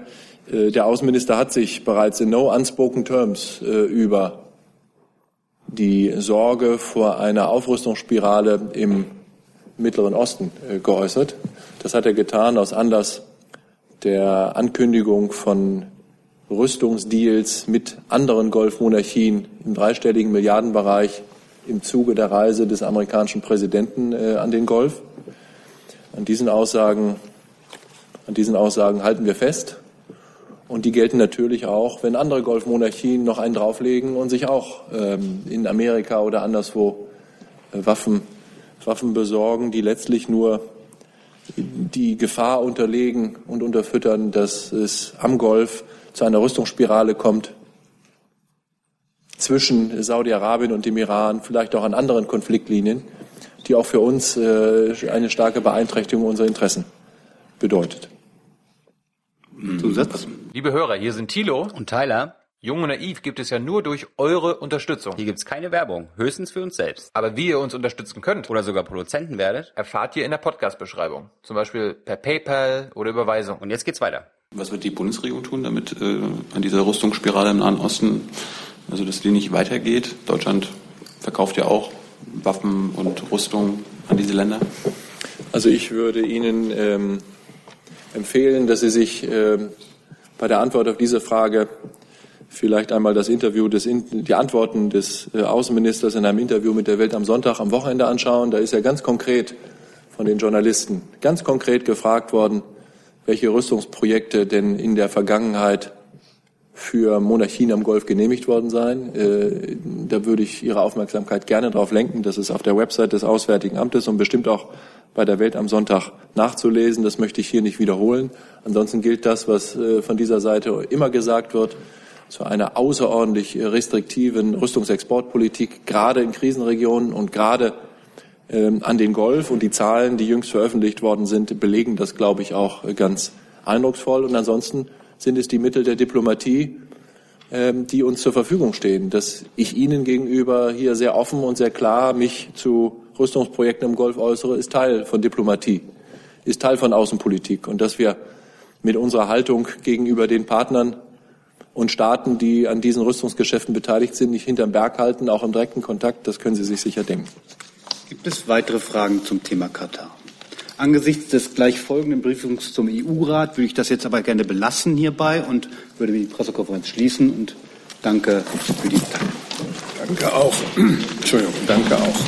Äh, der Außenminister hat sich bereits in no unspoken terms äh, über die Sorge vor einer Aufrüstungsspirale im Mittleren Osten geäußert. Das hat er getan aus Anlass der Ankündigung von Rüstungsdeals mit anderen Golfmonarchien im dreistelligen Milliardenbereich im Zuge der Reise des amerikanischen Präsidenten an den Golf. An diesen Aussagen, an diesen Aussagen halten wir fest. Und die gelten natürlich auch, wenn andere Golfmonarchien noch einen drauflegen und sich auch ähm, in Amerika oder anderswo äh, Waffen, Waffen besorgen, die letztlich nur die Gefahr unterlegen und unterfüttern, dass es am Golf zu einer Rüstungsspirale kommt zwischen Saudi-Arabien und dem Iran, vielleicht auch an anderen Konfliktlinien, die auch für uns äh, eine starke Beeinträchtigung unserer Interessen bedeutet. Zusatz? Liebe Hörer, hier sind Thilo und Tyler. Jung und Naiv gibt es ja nur durch eure Unterstützung. Hier gibt es keine Werbung, höchstens für uns selbst. Aber wie ihr uns unterstützen könnt oder sogar Produzenten werdet, erfahrt ihr in der Podcast-Beschreibung. Zum Beispiel per PayPal oder Überweisung. Und jetzt geht's weiter. Was wird die Bundesregierung tun, damit äh, an dieser Rüstungsspirale im Nahen Osten, also dass die nicht weitergeht? Deutschland verkauft ja auch Waffen und Rüstung an diese Länder. Also ich würde Ihnen ähm, empfehlen, dass Sie sich ähm, bei der Antwort auf diese Frage vielleicht einmal das Interview, des, die Antworten des äh, Außenministers in einem Interview mit der Welt am Sonntag am Wochenende anschauen. Da ist er ganz konkret von den Journalisten ganz konkret gefragt worden, welche Rüstungsprojekte denn in der Vergangenheit für Monarchien am Golf genehmigt worden seien. Äh, da würde ich Ihre Aufmerksamkeit gerne darauf lenken. Das ist auf der Website des Auswärtigen Amtes und bestimmt auch bei der Welt am Sonntag nachzulesen. Das möchte ich hier nicht wiederholen. Ansonsten gilt das, was äh, von dieser Seite immer gesagt wird, zu einer außerordentlich restriktiven Rüstungsexportpolitik, gerade in Krisenregionen und gerade ähm, an den Golf. Und die Zahlen, die jüngst veröffentlicht worden sind, belegen das, glaube ich, auch ganz eindrucksvoll. Und ansonsten sind es die Mittel der Diplomatie, ähm, die uns zur Verfügung stehen. Dass ich Ihnen gegenüber hier sehr offen und sehr klar mich zu Rüstungsprojekten im Golf äußere, ist Teil von Diplomatie, ist Teil von Außenpolitik. Und dass wir mit unserer Haltung gegenüber den Partnern und Staaten, die an diesen Rüstungsgeschäften beteiligt sind, nicht hinterm Berg halten, auch im direkten Kontakt, das können Sie sich sicher denken. Gibt es weitere Fragen zum Thema Katar? Angesichts des gleich folgenden Briefings zum EU-Rat würde ich das jetzt aber gerne belassen hierbei und würde die Pressekonferenz schließen und danke für die Zeit. Danke auch. Entschuldigung, danke auch.